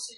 Feel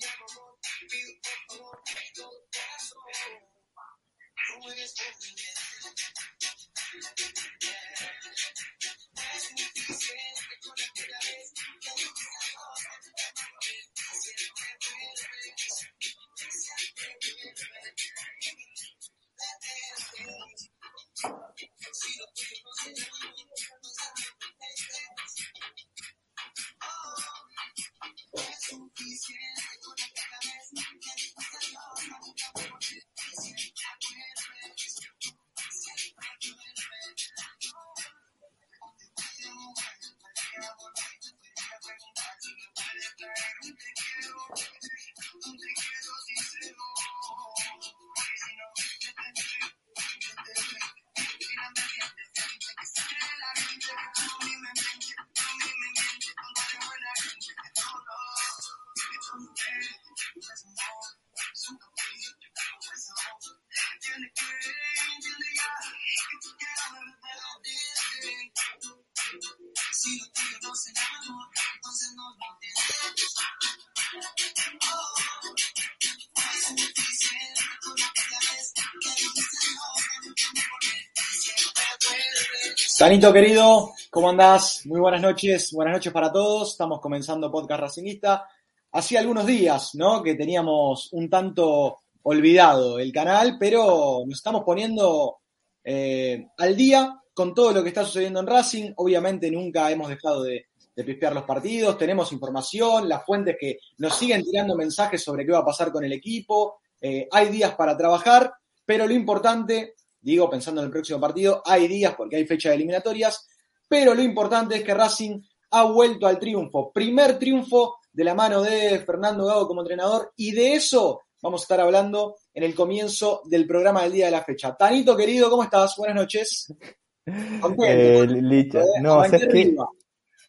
Tanito querido, ¿cómo andás? Muy buenas noches, buenas noches para todos. Estamos comenzando Podcast Racingista. Hacía algunos días, ¿no? Que teníamos un tanto olvidado el canal, pero nos estamos poniendo eh, al día con todo lo que está sucediendo en Racing. Obviamente nunca hemos dejado de, de pispear los partidos, tenemos información, las fuentes que nos siguen tirando mensajes sobre qué va a pasar con el equipo. Eh, hay días para trabajar, pero lo importante digo, pensando en el próximo partido, hay días porque hay fecha de eliminatorias, pero lo importante es que Racing ha vuelto al triunfo. Primer triunfo de la mano de Fernando Gago como entrenador y de eso vamos a estar hablando en el comienzo del programa del día de la fecha. Tanito, querido, ¿cómo estás? Buenas noches. Eh, Licha. No, ¿sabes qué?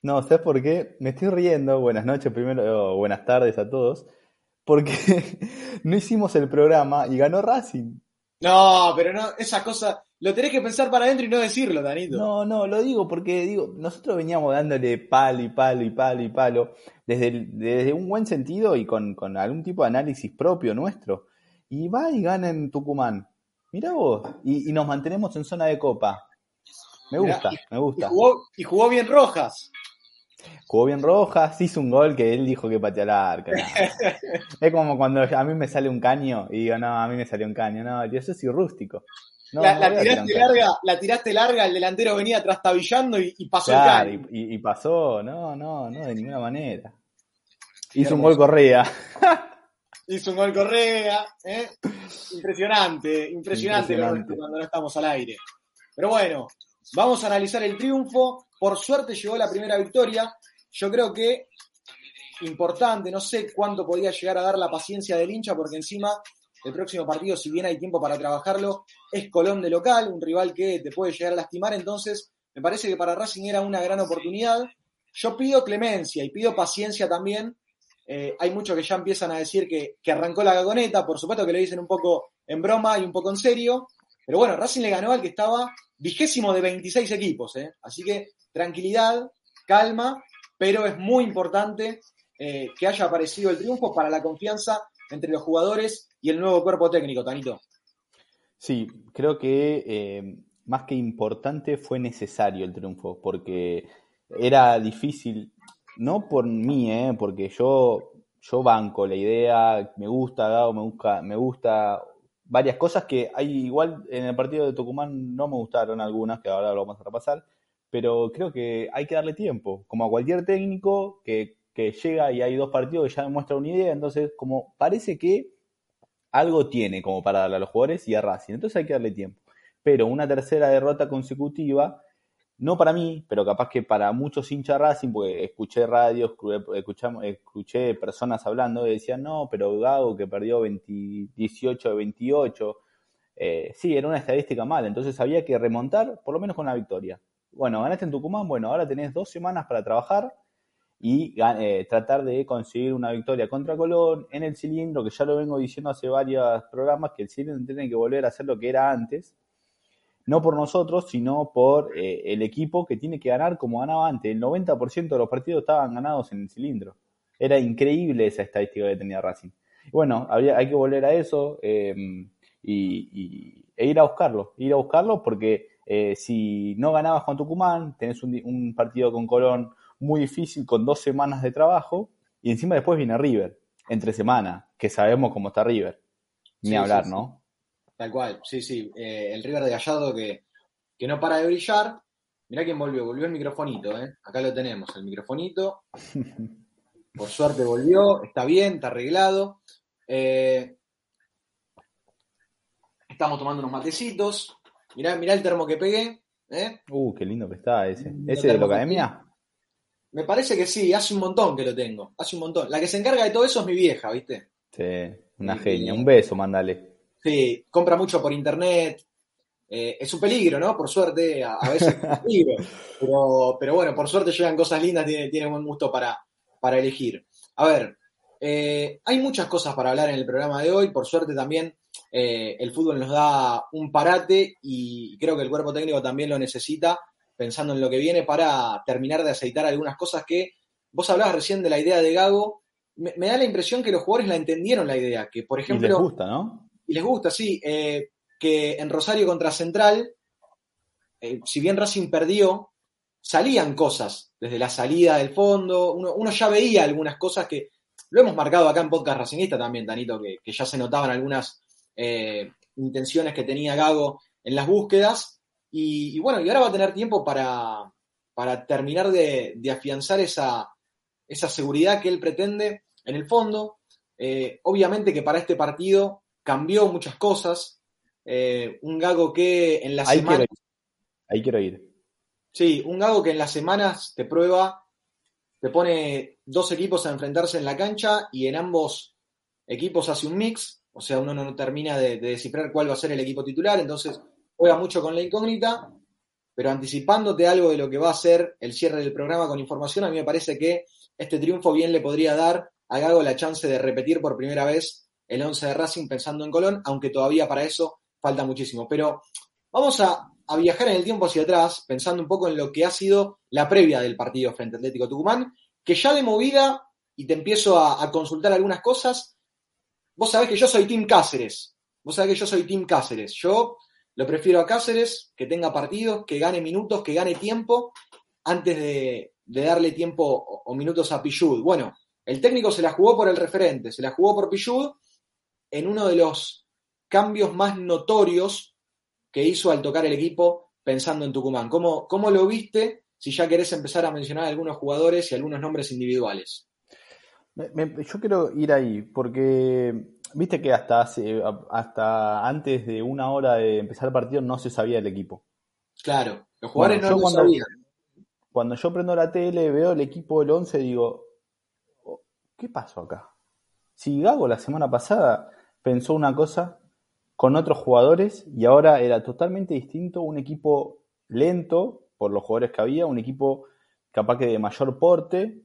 No, ¿sabes por qué? Me estoy riendo. Buenas noches primero, buenas tardes a todos. Porque no hicimos el programa y ganó Racing. No, pero no, esa cosa, lo tenés que pensar para adentro y no decirlo, Danito. No, no, lo digo porque digo, nosotros veníamos dándole palo y palo y palo y palo, desde, desde un buen sentido y con, con, algún tipo de análisis propio nuestro. Y va y gana en Tucumán. Mirá vos, y, y nos mantenemos en zona de copa. Me gusta, me gusta. Y jugó, y jugó bien Rojas. Jugó bien Rojas, hizo un gol que él dijo que pateó la arca. es como cuando a mí me sale un caño y digo, no, a mí me salió un caño. No, yo soy rústico. No, la, la, tiraste larga, la tiraste larga, el delantero venía trastabillando y, y pasó claro, el caño. Y, y, pasó, no, no, no, de ninguna manera. Hizo un gol Correa. Hizo un gol Correa. ¿eh? Impresionante, impresionante, impresionante. cuando no estamos al aire. Pero bueno, vamos a analizar el triunfo. Por suerte llegó la primera victoria. Yo creo que importante, no sé cuánto podía llegar a dar la paciencia del hincha, porque encima el próximo partido, si bien hay tiempo para trabajarlo, es Colón de local, un rival que te puede llegar a lastimar. Entonces, me parece que para Racing era una gran oportunidad. Yo pido clemencia y pido paciencia también. Eh, hay muchos que ya empiezan a decir que, que arrancó la gagoneta, por supuesto que lo dicen un poco en broma y un poco en serio. Pero bueno, Racing le ganó al que estaba vigésimo de 26 equipos. ¿eh? Así que tranquilidad, calma, pero es muy importante eh, que haya aparecido el triunfo para la confianza entre los jugadores y el nuevo cuerpo técnico, Tanito. Sí, creo que eh, más que importante fue necesario el triunfo, porque era difícil, no por mí, eh, porque yo, yo banco la idea, me gusta Gago, me gusta, me gusta varias cosas que hay igual en el partido de Tucumán no me gustaron algunas, que ahora lo vamos a repasar, pero creo que hay que darle tiempo, como a cualquier técnico que, llega y hay dos partidos que ya demuestra una idea, entonces como parece que algo tiene como para darle a los jugadores y a Racing, entonces hay que darle tiempo. Pero una tercera derrota consecutiva, no para mí, pero capaz que para muchos hinchas Racing, porque escuché radio, escuché, escuché personas hablando y decían, no, pero Gago que perdió 20, 18 de 28, eh, sí, era una estadística mala, entonces había que remontar por lo menos con la victoria. Bueno, ganaste en Tucumán, bueno, ahora tenés dos semanas para trabajar y eh, tratar de conseguir una victoria contra Colón en el cilindro, que ya lo vengo diciendo hace varios programas, que el cilindro tiene que volver a ser lo que era antes, no por nosotros, sino por eh, el equipo que tiene que ganar como ganaba antes. El 90% de los partidos estaban ganados en el cilindro. Era increíble esa estadística que tenía Racing. Bueno, hay que volver a eso em, y, e ir a buscarlo, ir a buscarlo porque eh, si no ganabas con Tucumán, tenés un, partido con Colón muy difícil, con dos semanas de trabajo, y encima después viene River, entre semana, que sabemos cómo está River. Ni hablar, ¿no? Tal cual, sí, sí. Eh, el River de Gallardo que, que no para de brillar. Mirá quién volvió, volvió el microfonito, ¿eh? Acá lo tenemos, el microfonito. Por suerte volvió, está bien, está arreglado. Eh, estamos tomando unos matecitos. Mirá, mirá el termo que pegué. ¿eh? Uh, qué lindo que está ese. ¿Ese de la academia? Me parece que sí, hace un montón que lo tengo. Hace un montón. La que se encarga de todo eso es mi vieja, ¿viste? Sí, una genia. Un beso, mándale. Sí, compra mucho por internet. Eh, es un peligro, ¿no? Por suerte, a, veces es un peligro. Pero, pero bueno, por suerte llegan cosas lindas, tiene, tiene buen gusto para, para elegir. A ver, eh, hay muchas cosas para hablar en el programa de hoy. Por suerte también eh, el fútbol nos da un parate y creo que el cuerpo técnico también lo necesita, pensando en lo que viene, para terminar de aceitar algunas cosas que vos hablabas recién de la idea de Gago. Me, da la impresión que los jugadores la entendieron la idea, que por ejemplo... Y les gusta, ¿no? Y les gusta, sí. Eh, que en Rosario contra Central, si bien Racing perdió, salían cosas desde la salida del fondo, uno, ya veía algunas cosas que lo hemos marcado acá en Podcast Racingista también, Danito, que, ya se notaban algunas eh, intenciones que tenía Gago en las búsquedas. Y, bueno, y ahora va a tener tiempo para, para terminar de, afianzar esa, esa, seguridad que él pretende en el fondo. Eh, obviamente que para este partido cambió muchas cosas. Eh, un Gago que en la semana... Ahí quiero ir. Sí, un Gago que en las semanas te prueba, te pone dos equipos a enfrentarse en la cancha y en ambos equipos hace un mix, o sea, uno no termina de, descifrar cuál va a ser el equipo titular, entonces juega mucho con la incógnita, pero anticipándote algo de lo que va a ser el cierre del programa con información, a mí me parece que este triunfo bien le podría dar a Gago la chance de repetir por primera vez el 11 de Racing pensando en Colón, aunque todavía para eso falta muchísimo. Pero vamos a a viajar en el tiempo hacia atrás, pensando un poco en lo que ha sido la previa del partido frente al Atlético Tucumán, que ya de movida, y te empiezo a, consultar algunas cosas, vos sabés que yo soy Tim Cáceres, vos sabés que yo soy Tim Cáceres, yo lo prefiero a Cáceres, que tenga partidos, que gane minutos, que gane tiempo, antes de, darle tiempo o, minutos a Pichud. Bueno, el técnico se la jugó por el referente, se la jugó por Pichud en uno de los cambios más notorios que hizo al tocar el equipo pensando en Tucumán. ¿Cómo, cómo lo viste si ya querés empezar a mencionar algunos jugadores y algunos nombres individuales? Yo quiero ir ahí, porque viste que hasta, hasta antes de una hora de empezar el partido no se sabía el equipo. Claro, los jugadores no lo cuando, sabían. Cuando yo prendo la tele, veo el equipo del 11 digo, oh, ¿qué pasó acá? Si Gago la semana pasada pensó una cosa con otros jugadores y ahora era totalmente distinto, un equipo lento por los jugadores que había, un equipo capaz que de mayor porte,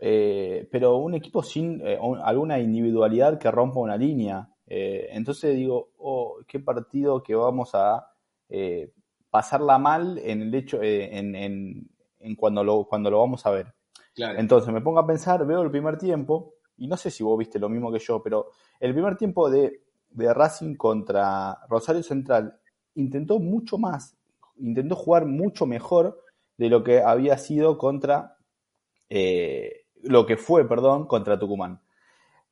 eh, pero un equipo sin eh, alguna individualidad que rompa una línea. Eh, entonces digo, oh, qué partido que vamos a pasarla mal en el hecho, en, en, en, cuando, lo, cuando lo vamos a ver. Entonces me pongo a pensar, veo el primer tiempo, y no sé si vos viste lo mismo que yo, pero el primer tiempo de de Racing contra Rosario Central intentó mucho más, intentó jugar mucho mejor de lo que había sido contra, eh, lo que fue, perdón, contra Tucumán.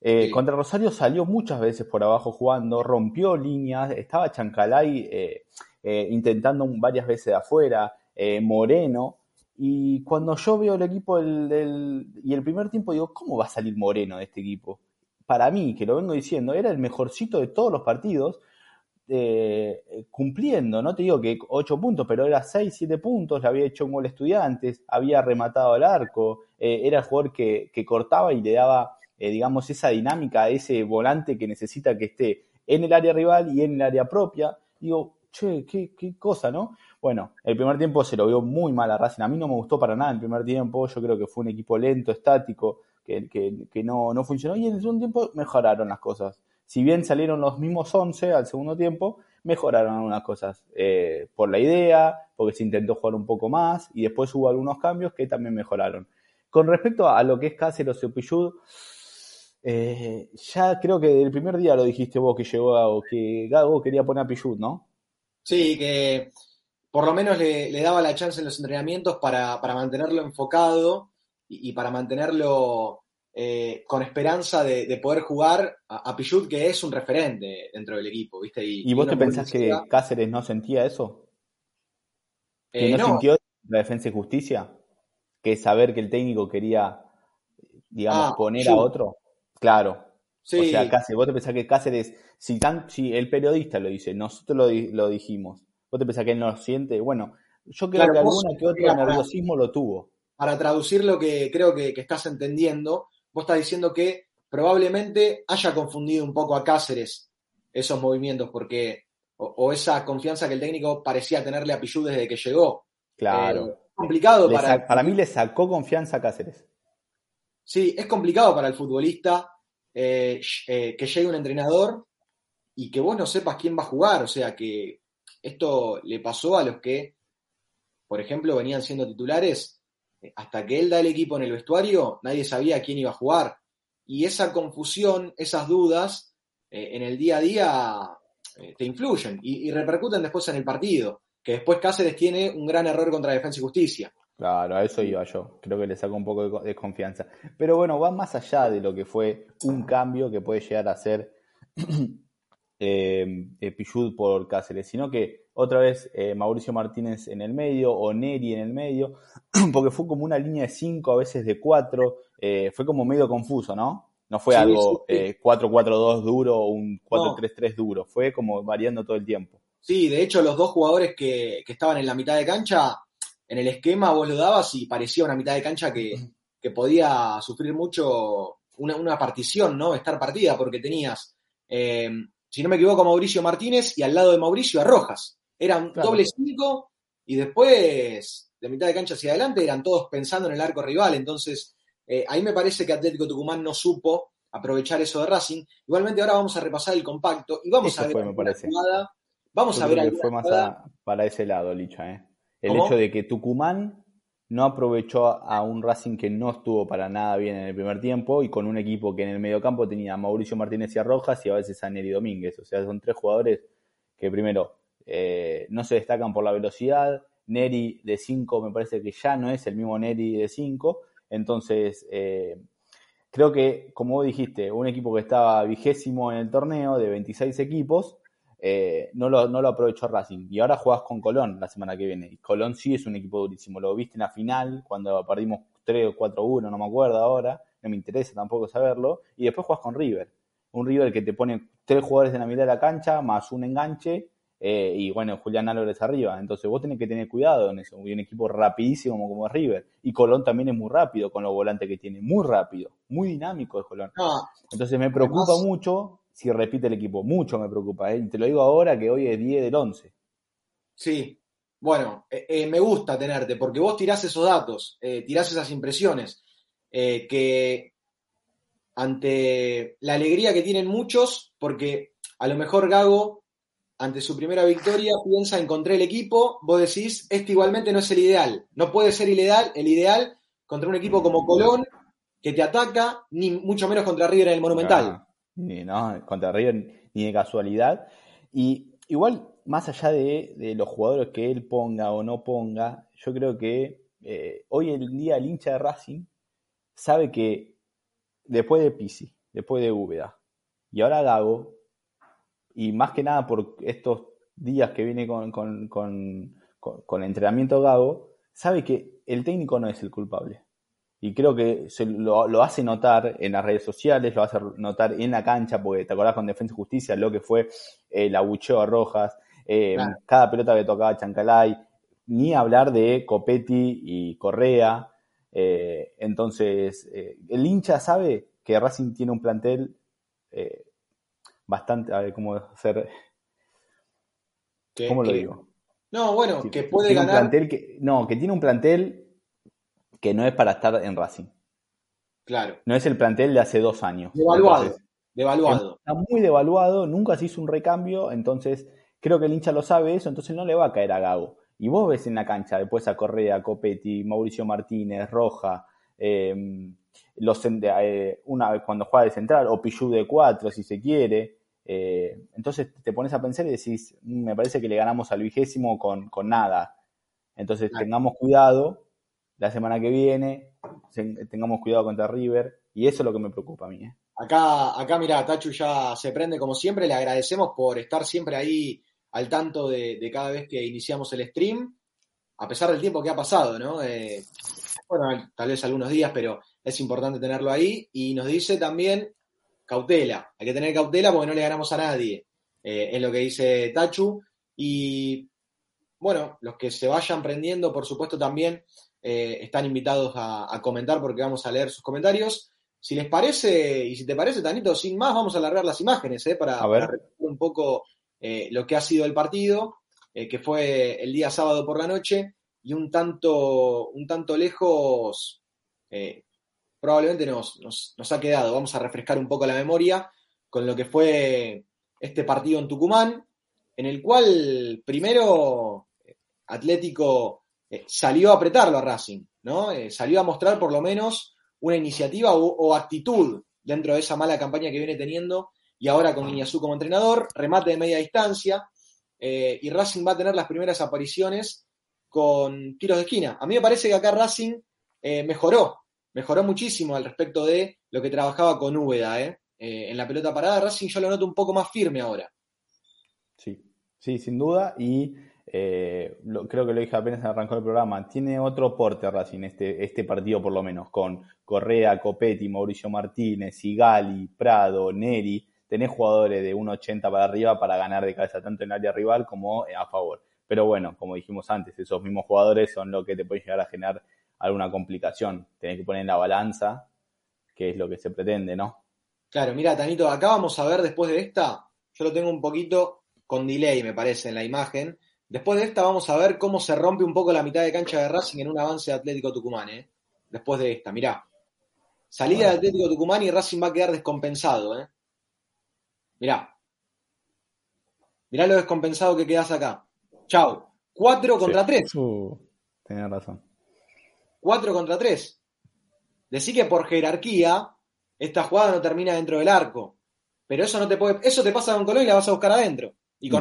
Eh, contra Rosario salió muchas veces por abajo jugando, rompió líneas, estaba Chancalay eh, intentando varias veces de afuera, Moreno, y cuando yo veo el equipo del, y el primer tiempo digo, ¿cómo va a salir Moreno de este equipo? para mí, que lo vengo diciendo, era el mejorcito de todos los partidos, eh, cumpliendo, no te digo que 8 puntos, pero era 6, 7 puntos, le había hecho un gol estudiantes, había rematado al arco, eh, era el jugador que, cortaba y le daba, eh, digamos, esa dinámica, ese volante que necesita que esté en el área rival y en el área propia. Digo, che, qué, qué cosa, ¿no? Bueno, el primer tiempo se lo vio muy mal a Racing, a mí no me gustó para nada el primer tiempo, yo creo que fue un equipo lento, estático, que, no, no, funcionó y en el segundo tiempo mejoraron las cosas. Si bien salieron los mismos 11 al segundo tiempo, mejoraron algunas cosas eh, por la idea, porque se intentó jugar un poco más y después hubo algunos cambios que también mejoraron. con respecto a lo que es Cáceres o Pichud, eh, ya creo que el primer día lo dijiste vos que llegó Gago, que Gago quería poner a Pichud, ¿no? Sí, que por lo menos le, daba la chance en los entrenamientos para, mantenerlo enfocado y, para mantenerlo eh, con esperanza de, poder jugar a, a, Pichud, que es un referente dentro del equipo, ¿viste? ¿Y, vos te pensás que Cáceres no sentía eso? ¿Que eh, no, sintió la defensa y justicia? ¿Que saber que el técnico quería, digamos, ah, poner a otro? Claro. Sí. O sea, Cáceres, vos te pensás que Cáceres, si, tan, si el periodista lo dice, nosotros lo, lo dijimos, vos te pensás que él no lo siente, bueno, yo creo que alguna que otro nerviosismo lo tuvo. Para traducir lo que creo que, estás entendiendo, vos estás diciendo que probablemente haya confundido un poco a Cáceres esos movimientos, porque, o, esa confianza que el técnico parecía tenerle a Pichu desde que llegó. Claro. Eh, complicado para. Para mí le sacó confianza a Cáceres. Sí, es complicado para el futbolista eh, eh, que llegue un entrenador y que vos no sepas quién va a jugar. O sea, que esto le pasó a los que, por ejemplo, venían siendo titulares. Eh, hasta que él da el equipo en el vestuario, nadie sabía quién iba a jugar. Y esa confusión, esas dudas, en el día a día te influyen y, repercuten después en el partido. Que después Cáceres tiene un gran error contra Defensa y Justicia Claro, a eso iba yo. Creo que le sacó un poco de desconfianza. Pero bueno, va más allá de lo que fue un cambio que puede llegar a ser eh, por Cáceres, sino que otra vez eh, Mauricio Martínez en el medio o Neri en el medio, porque fue como una línea de cinco, a veces de cuatro, eh, fue como medio confuso, ¿no? No fue algo 4-4-2 eh, duro o un 4-3-3 duro, fue como variando todo el tiempo. Sí, de hecho los dos jugadores que, que estaban en la mitad de cancha en el esquema vos lo dabas y parecía una mitad de cancha que, podía sufrir mucho una, partición, ¿no? Estar partida, porque tenías, eh, si no me equivoco, a Mauricio Martínez y al lado de Mauricio a Rojas. Eran doble cinco y después, de mitad de cancha hacia adelante, eran todos pensando en el arco rival. Entonces, eh, ahí me parece que Atlético Tucumán no supo aprovechar eso de Racing. Igualmente ahora vamos a repasar el compacto y vamos a ver fue, me parece. Vamos a ver fue más para ese lado, Licha, ¿eh? El hecho de que Tucumán no aprovechó a un Racing que no estuvo para nada bien en el primer tiempo y con un equipo que en el mediocampo tenía a Mauricio Martínez y a Rojas y a veces a Neri Domínguez. O sea, son tres jugadores que primero eh, no se destacan por la velocidad. Neri de 5 me parece que ya no es el mismo Neri de 5. Entonces, eh, creo que, como dijiste, un equipo que estaba vigésimo en el torneo de 26 equipos, eh, no, lo, no lo aprovechó Racing. Y ahora jugás con Colón la semana que viene. Y Colón sí es un equipo durísimo. Lo viste en la final, cuando perdimos 3 o 4-1, no me acuerdo ahora. No me interesa tampoco saberlo. Y después jugás con River. Un River que te pone tres jugadores en la mitad de la cancha, más un enganche. Eh, y bueno, Julián Álvarez arriba. Entonces vos tenés que tener cuidado en eso. Y un equipo rapidísimo como, como River. Y Colón también es muy rápido con los volantes que tiene. Muy rápido. Muy dinámico es Colón. Entonces me preocupa mucho si repite el equipo. Mucho me preocupa, ¿eh? te lo digo ahora que hoy es 10 del 11. Sí, bueno, eh, me gusta tenerte, porque vos tirás esos datos, tirás esas impresiones, que ante la alegría que tienen muchos, porque a lo mejor Gago, ante su primera victoria, piensa, encontré el equipo, vos decís, este igualmente no es el ideal, no puede ser el ideal, el ideal contra un equipo como Colón, que te ataca, ni mucho menos contra River en el Monumental ¿no? contra River ni de casualidad. Y igual, más allá de, los jugadores que él ponga o no ponga, yo creo que eh, hoy en día el hincha de Racing sabe que después de Pisi, después de Úbeda, y ahora Gago, y más que nada por estos días que viene con, con, con, con entrenamiento Gago, sabe que el técnico no es el culpable y creo que se lo, hace notar en las redes sociales, lo hace notar en la cancha, porque te acordás con Defensa y Justicia lo que fue el abucheo a Rojas, eh, cada pelota que tocaba Chancalay, ni hablar de Copetti y Correa. Eh, entonces, eh, el hincha sabe que Racing tiene un plantel bastante, a ver cómo hacer. ¿Cómo lo digo? No, bueno, que puede ganar. que, no, que tiene un plantel que no es para estar en Racing. Claro. No es el plantel de hace dos años. Devaluado. devaluado. Está muy devaluado, nunca se hizo un recambio, entonces creo que el hincha lo sabe eso, entonces no le va a caer a Gago. Y vos ves en la cancha después a Correa, Copetti, Mauricio Martínez, Roja, eh, los, eh, una, cuando juega de central, o Pichu de cuatro, si se quiere. Eh, entonces te pones a pensar y decís, mm, me parece que le ganamos al vigésimo con, con nada. Entonces tengamos cuidado la semana que viene, tengamos cuidado contra River, y eso es lo que me preocupa a mí. ¿eh? Acá, acá mira, Tachu ya se prende como siempre, le agradecemos por estar siempre ahí al tanto de, cada vez que iniciamos el stream, a pesar del tiempo que ha pasado, ¿no? Eh, bueno, tal vez algunos días, pero es importante tenerlo ahí. Y nos dice también cautela, hay que tener cautela porque no le ganamos a nadie, eh, es lo que dice Tachu. Y bueno, los que se vayan prendiendo, por supuesto, también eh, están invitados a, comentar porque vamos a leer sus comentarios. Si les parece, y si te parece, Tanito, sin más, vamos a alargar las imágenes ¿eh? para, ver un poco lo que ha sido el partido, que fue el día sábado por la noche, y un tanto, un tanto lejos probablemente nos, ha quedado. Vamos a refrescar un poco la memoria con lo que fue este partido en Tucumán, en el cual primero Atlético salió a apretarlo a Racing, ¿no? salió a mostrar por lo menos una iniciativa o, actitud dentro de esa mala campaña que viene teniendo y ahora con Iñazú como entrenador, remate de media distancia eh, y Racing va a tener las primeras apariciones con tiros de esquina. A mí me parece que acá Racing eh, mejoró, mejoró muchísimo al respecto de lo que trabajaba con Úbeda. ¿eh? en la pelota parada, Racing yo lo noto un poco más firme ahora. Sí, sí, sin duda. Y eh, creo que lo dije apenas arrancó el programa, tiene otro porte Racing, este, este partido por lo menos, con Correa, Copetti, Mauricio Martínez, Sigali, Prado, Neri, tenés jugadores de 1.80 para arriba para ganar de cabeza tanto en área rival como eh, a favor. Pero bueno, como dijimos antes, esos mismos jugadores son los que te pueden llegar a generar alguna complicación. Tenés que poner en la balanza, que es lo que se pretende, ¿no? Claro, mira, Tanito, acá vamos a ver después de esta, yo lo tengo un poquito con delay, me parece, en la imagen Después de esta vamos a ver cómo se rompe un poco la mitad de cancha de Racing en un avance de Atlético Tucumán. ¿eh? Después de esta, mirá. Salida de Atlético Tucumán y Racing va a quedar descompensado. ¿eh? Mirá. Mirá lo descompensado que quedas acá. Chau. Cuatro contra tres. Uh, razón. Cuatro contra tres. Decí que por jerarquía esta jugada no termina dentro del arco. Pero eso no te puede. Eso te pasa con Colón y la vas a buscar adentro. Y, con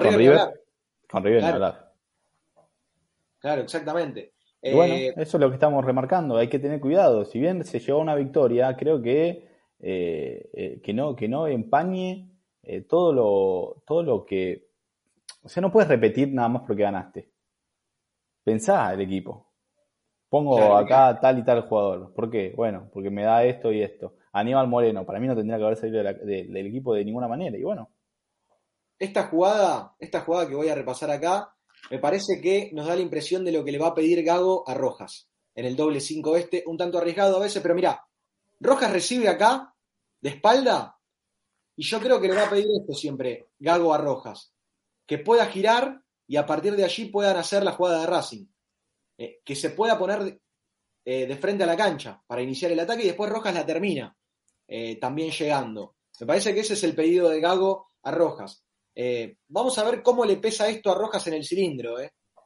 claro. exactamente. bueno, eh, eso es lo que estamos remarcando, hay que tener cuidado. Si bien se llevó una victoria, creo que, eh, eh, que, no, que no empañe todo, lo, todo lo que... O sea, no puedes repetir nada más porque ganaste. Pensá el equipo. Pongo acá tal y tal jugador. ¿Por qué? Bueno, porque me da esto y esto. Aníbal Moreno, para mí no tendría que haber salido del equipo de ninguna manera. Y bueno, esta jugada, esta jugada que voy a repasar acá, me parece que nos da la impresión de lo que le va a pedir Gago a Rojas en el doble 5 este, un tanto arriesgado a veces, pero mirá, Rojas recibe acá, de espalda, y yo creo que le va a pedir esto siempre, Gago a Rojas, que pueda girar y a partir de allí puedan hacer la jugada de Racing, eh, que se pueda poner eh, de frente a la cancha para iniciar el ataque y después Rojas la termina, eh, también llegando. Me parece que ese es el pedido de Gago a Rojas. Vamos a ver cómo le pesa esto a Rojas en el cilindro,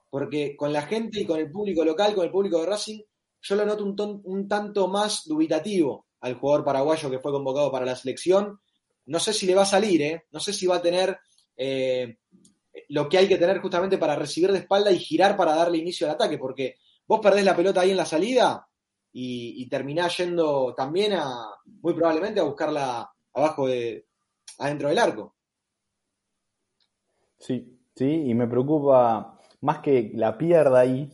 porque con la gente y con el público local, con el público de Racing, yo lo noto un, tanto más dubitativo al jugador paraguayo que fue convocado para la selección. No sé si le va a salir, no sé si va a tener lo que hay que tener justamente para recibir de espalda y girar para darle inicio al ataque, porque vos perdés la pelota ahí en la salida y, y terminás yendo también a, muy probablemente a buscarla abajo de, adentro del arco. Sí, sí, y me preocupa, más que la pierda ahí,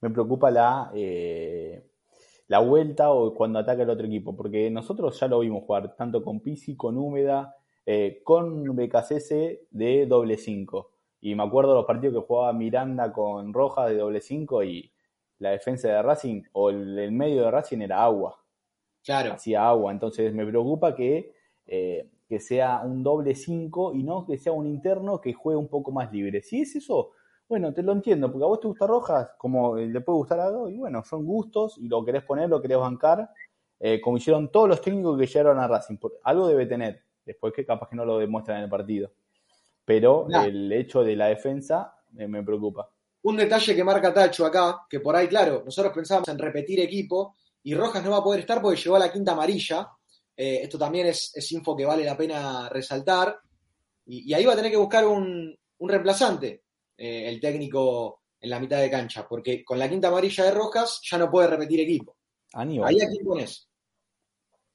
me preocupa la, eh, la vuelta o cuando ataca el otro equipo, porque nosotros ya lo vimos jugar, tanto con Pisi, con Húmeda, eh, con BKCS de doble 5. Y me acuerdo los partidos que jugaba Miranda con Roja de doble 5 y la defensa de Racing o el, medio de Racing era agua. Claro. Hacía agua. Entonces me preocupa que eh, que sea un doble 5 y no que sea un interno que juegue un poco más libre. Si es eso, bueno, te lo entiendo, porque a vos te gusta Rojas, como le puede gustar a dos, y bueno, son gustos y lo querés poner, lo querés bancar, eh, como hicieron todos los técnicos que llegaron a Racing. Algo debe tener, después que capaz que no lo demuestran en el partido. Pero el hecho de la defensa eh, me preocupa. Un detalle que marca Tacho acá, que por ahí, claro, nosotros pensábamos en repetir equipo, y Rojas no va a poder estar porque llegó a la quinta amarilla. Eh, esto también es, info que vale la pena resaltar. Y, ahí va a tener que buscar un, reemplazante, eh, el técnico en la mitad de cancha, porque con la quinta amarilla de Rojas ya no puede repetir equipo. Aníbal. ¿Ahí a quién pones?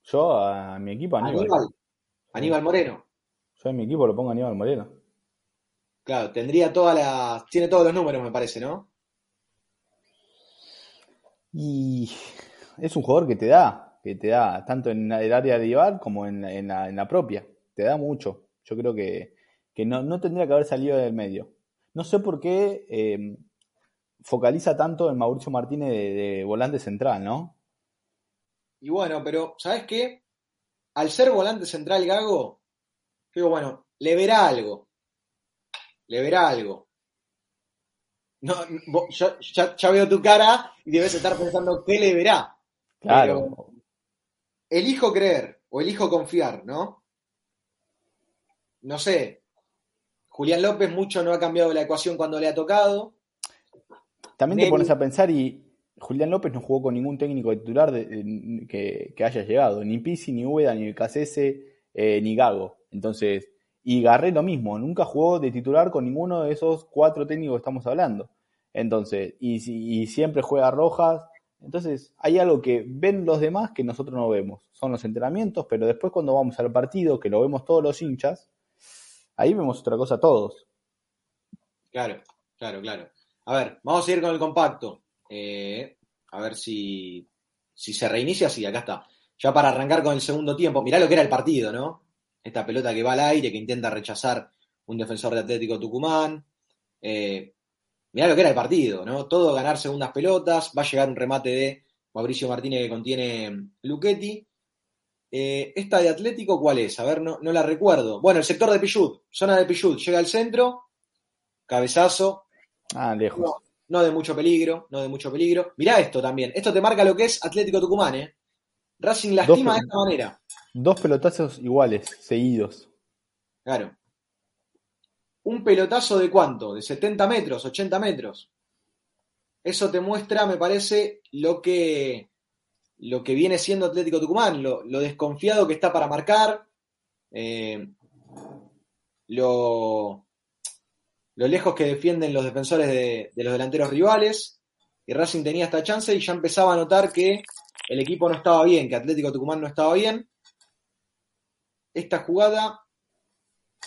Yo a mi equipo Aníbal. Aníbal, Aníbal Moreno. Yo en mi equipo lo pongo Aníbal Moreno. Claro, tendría todas las. Tiene todos los números, me parece, ¿no? Y es un jugador que te da, que te da, tanto en el área rival como en, en, la, propia. Te da mucho. Yo creo que, no, tendría que haber salido del medio. No sé por qué eh, focaliza tanto en Mauricio Martínez de, volante central, ¿no? Y bueno, pero ¿sabes qué? Al ser volante central Gago, digo, bueno, le verá algo. Le verá algo. No, yo, ya, veo tu cara y debes estar pensando qué le verá. Claro. elijo creer o elijo confiar, ¿no? No sé. Julián López mucho no ha cambiado la ecuación cuando le ha tocado. También te pones a pensar y Julián López no jugó con ningún técnico titular que, haya llegado. Ni Pisi, ni Ueda, ni Casese, eh, ni Gago. Entonces, y Garré lo mismo, nunca jugó de titular con ninguno de esos cuatro técnicos que estamos hablando. Entonces, y, siempre juega Rojas. Entonces, hay algo que ven los demás que nosotros no vemos. Son los entrenamientos, pero después cuando vamos al partido, que lo vemos todos los hinchas, ahí vemos otra cosa todos. Claro, claro, claro. A ver, vamos a ir con el compacto. Eh, a ver si, si se reinicia. Sí, acá está. Ya para arrancar con el segundo tiempo. Mirá lo que era el partido, ¿no? Esta pelota que va al aire, que intenta rechazar un defensor de Atlético Tucumán. Eh, mirá lo que era el partido, ¿no? Todo ganar segundas pelotas, va a llegar un remate de Mauricio Martínez que contiene Luchetti. Eh, esta de Atlético, ¿cuál es? A ver, no, la recuerdo. Bueno, el sector de Pichut, zona de Pichut, llega al centro, cabezazo. Ah, lejos. No, de mucho peligro, no de mucho peligro. Mirá esto también, esto te marca lo que es Atlético Tucumán, ¿eh? Racing lastima de esta manera. Dos pelotazos iguales, seguidos. Claro un pelotazo de cuánto? De 70 metros, 80 metros. Eso te muestra, me parece, lo que, lo que viene siendo Atlético Tucumán, lo, desconfiado que está para marcar, eh, lo, lo, lejos que defienden los defensores de, de los delanteros rivales. Y Racing tenía esta chance y ya empezaba a notar que el equipo no estaba bien, que Atlético Tucumán no estaba bien. Esta jugada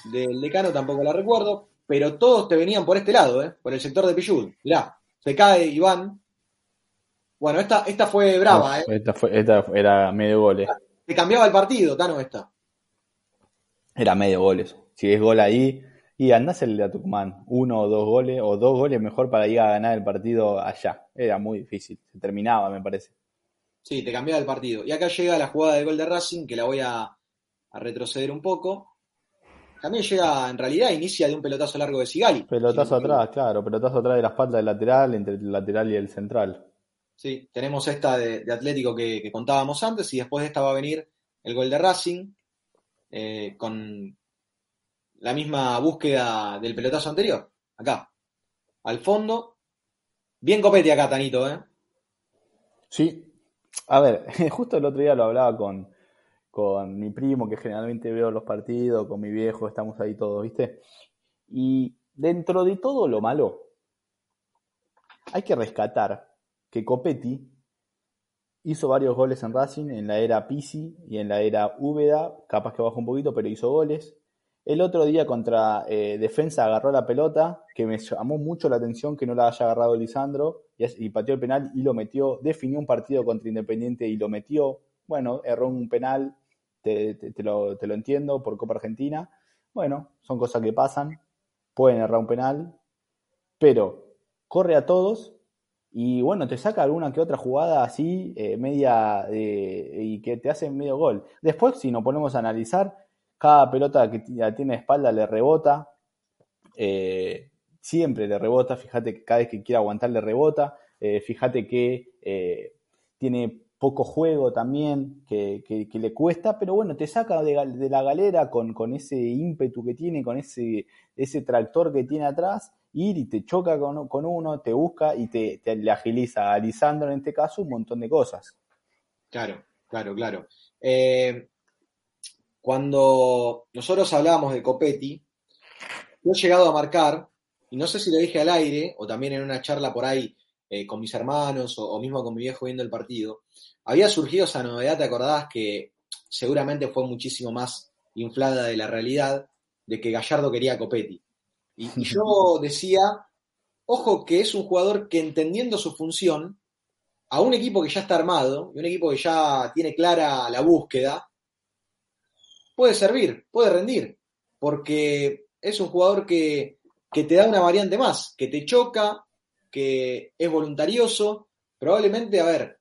del decano tampoco la recuerdo, pero todos te venían por este lado, ¿eh? por el sector de Pichud. Mirá, se cae Iván. Bueno, esta, esta fue brava, ¿eh? Esta, fue, esta era medio gol. Te cambiaba el partido, Tano, esta. Era medio goles. Si es gol ahí, y andás el de Tucumán. Uno o dos goles, o dos goles mejor para ir a ganar el partido allá. Era muy difícil. Se terminaba, me parece. Sí, te cambiaba el partido. Y acá llega la jugada de gol de Racing, que la voy a, a retroceder un poco. También llega, en realidad, inicia de un pelotazo largo de Sigali. Pelotazo atrás, claro, pelotazo atrás de la espalda del lateral, entre el lateral y el central. Sí, tenemos esta de, Atlético que, contábamos antes, y después de esta va a venir el gol de Racing, eh, con la misma búsqueda del pelotazo anterior. Acá, al fondo. Bien copete acá, Tanito, ¿eh? Sí. A ver, justo el otro día lo hablaba con, con mi primo, que generalmente veo los partidos, con mi viejo, estamos ahí todos, ¿viste? Y dentro de todo lo malo, hay que rescatar que Copetti hizo varios goles en Racing en la era Pisi y en la era Úbeda, capaz que bajó un poquito, pero hizo goles. El otro día contra eh, Defensa agarró la pelota, que me llamó mucho la atención que no la haya agarrado Lisandro, y, pateó el penal y lo metió, definió un partido contra Independiente y lo metió. Bueno, erró un penal, te, lo, entiendo, por Copa Argentina. Bueno, son cosas que pasan, pueden errar un penal, pero corre a todos y bueno, te saca alguna que otra jugada así, eh, media, y que te hace medio gol. Después, si nos ponemos a analizar, cada pelota que tiene espalda le rebota, eh, siempre le rebota, fíjate que cada vez que quiere aguantar le rebota, eh, fíjate que tiene poco juego también, que, le cuesta, pero bueno, te saca de, la galera con, ese ímpetu que tiene, con ese, ese tractor que tiene atrás, ir y te choca con, uno, te busca y te, le agiliza a Lisandro en este caso un montón de cosas. Claro, claro, claro. Eh, cuando nosotros hablábamos de Copetti, yo he llegado a marcar, y no sé si lo dije al aire, o también en una charla por ahí eh, con mis hermanos, o, mismo con mi viejo viendo el partido, había surgido esa novedad, ¿te acordás? Que seguramente fue muchísimo más inflada de la realidad, de que Gallardo quería a Copetti. Y, y yo decía, ojo que es un jugador que entendiendo su función, a un equipo que ya está armado, y un equipo que ya tiene clara la búsqueda, puede servir, puede rendir, porque es un jugador que, te da una variante más, que te choca, que es voluntarioso, probablemente, a ver,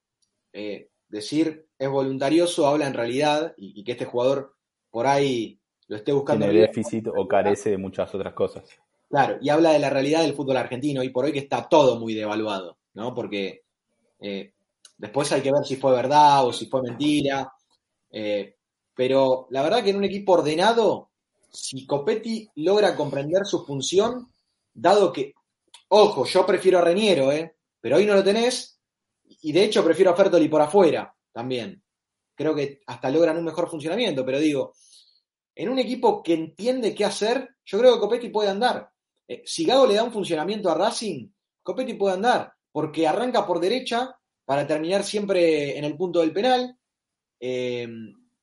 eh, decir es voluntarioso habla en realidad y, que este jugador por ahí lo esté buscando. Tiene déficit o carece de muchas otras cosas. Claro, y habla de la realidad del fútbol argentino y por hoy que está todo muy devaluado, ¿no? Porque eh, después hay que ver si fue verdad o si fue mentira. Eh, pero la verdad que en un equipo ordenado, si Copetti logra comprender su función, dado que, ojo, yo prefiero a Reñero, ¿eh? pero hoy no lo tenés, y de hecho prefiero a Fertoli por afuera también. Creo que hasta logran un mejor funcionamiento, pero digo, en un equipo que entiende qué hacer, yo creo que Copetti puede andar. Eh, si Gago le da un funcionamiento a Racing, Copetti puede andar, porque arranca por derecha para terminar siempre en el punto del penal. Eh,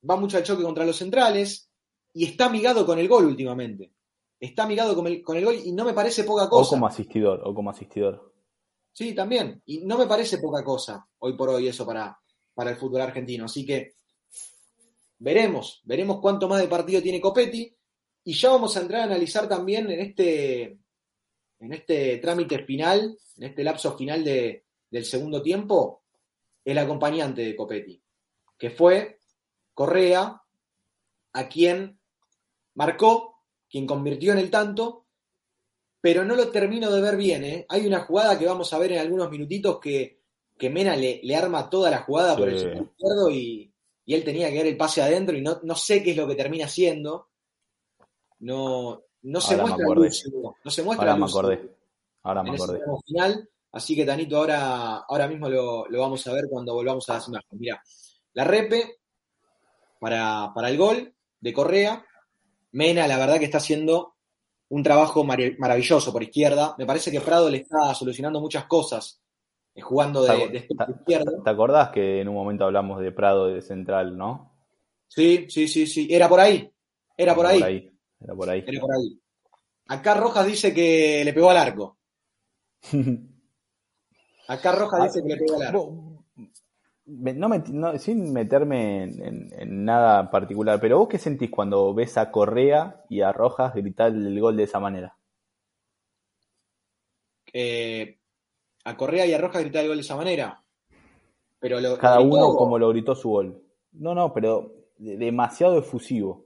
va mucho al choque contra los centrales y está amigado con el gol últimamente. Está amigado con el, con el gol y no me parece poca cosa. O como asistidor, o como asistidor. Sí, también. Y no me parece poca cosa hoy por hoy eso para, para el fútbol argentino. Así que veremos, veremos cuánto más de partido tiene Copetti. Y ya vamos a entrar a analizar también en este, en este trámite final, en este lapso final de, del segundo tiempo, el acompañante de Copetti, que fue Correa, a quien marcó, quien convirtió en el tanto, pero no lo termino de ver bien. ¿eh? Hay una jugada que vamos a ver en algunos minutitos que, que Mena le, arma toda la jugada por el izquierdo y, él tenía que dar el pase adentro y no, no sé qué es lo que termina haciendo. No, no se muestra no se muestra Ahora me acordé. Ahora me acordé. Final, así que Tanito, ahora, ahora mismo lo, lo, vamos a ver cuando volvamos a las imágenes. Mira, la repe para, el gol de Correa. Mena, la verdad que está haciendo un trabajo maravilloso por izquierda. Me parece que Prado le está solucionando muchas cosas eh, jugando de, de, izquierda. ¿Te acordás que en un momento hablamos de Prado de central, no? Sí, sí, sí, sí. Era por ahí. Era, por, ahí. Era por ahí. Era por ahí. Acá Rojas dice que le pegó al arco. Acá Rojas dice que le pegó al arco no, sin meterme en, nada particular, pero vos qué sentís cuando ves a Correa y a Rojas gritar el gol de esa manera? a Correa y a Rojas gritar el gol de esa manera. Pero Cada uno como lo gritó su gol. No, no, pero demasiado efusivo.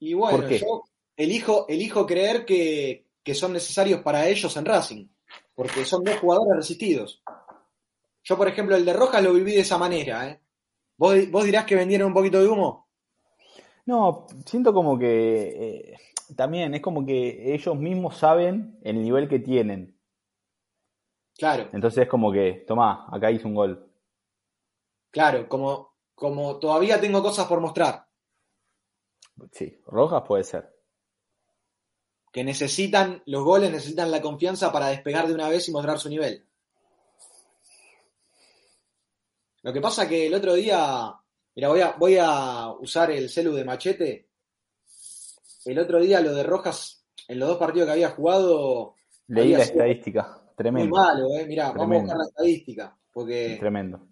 Y bueno, yo elijo, elijo creer que, que son necesarios para ellos en Racing, porque son dos jugadores resistidos. Yo, por ejemplo, el de Rojas lo viví de esa manera. ¿eh? ¿Vos, dirás que vendieron un poquito de humo? No, siento como que eh, también es como que ellos mismos saben el nivel que tienen. Claro. Entonces es como que, tomá, acá hice un gol. Claro, como, como todavía tengo cosas por mostrar. Sí, Rojas puede ser. Que necesitan los goles, necesitan la confianza para despegar de una vez y mostrar su nivel. Lo que pasa que el otro día, mira, voy a, voy a usar el celu de Machete. El otro día lo de Rojas, en los dos partidos que había jugado... Leí la estadística, tremendo. Muy malo, eh. Mirá, vamos a buscar la estadística. Porque tremendo.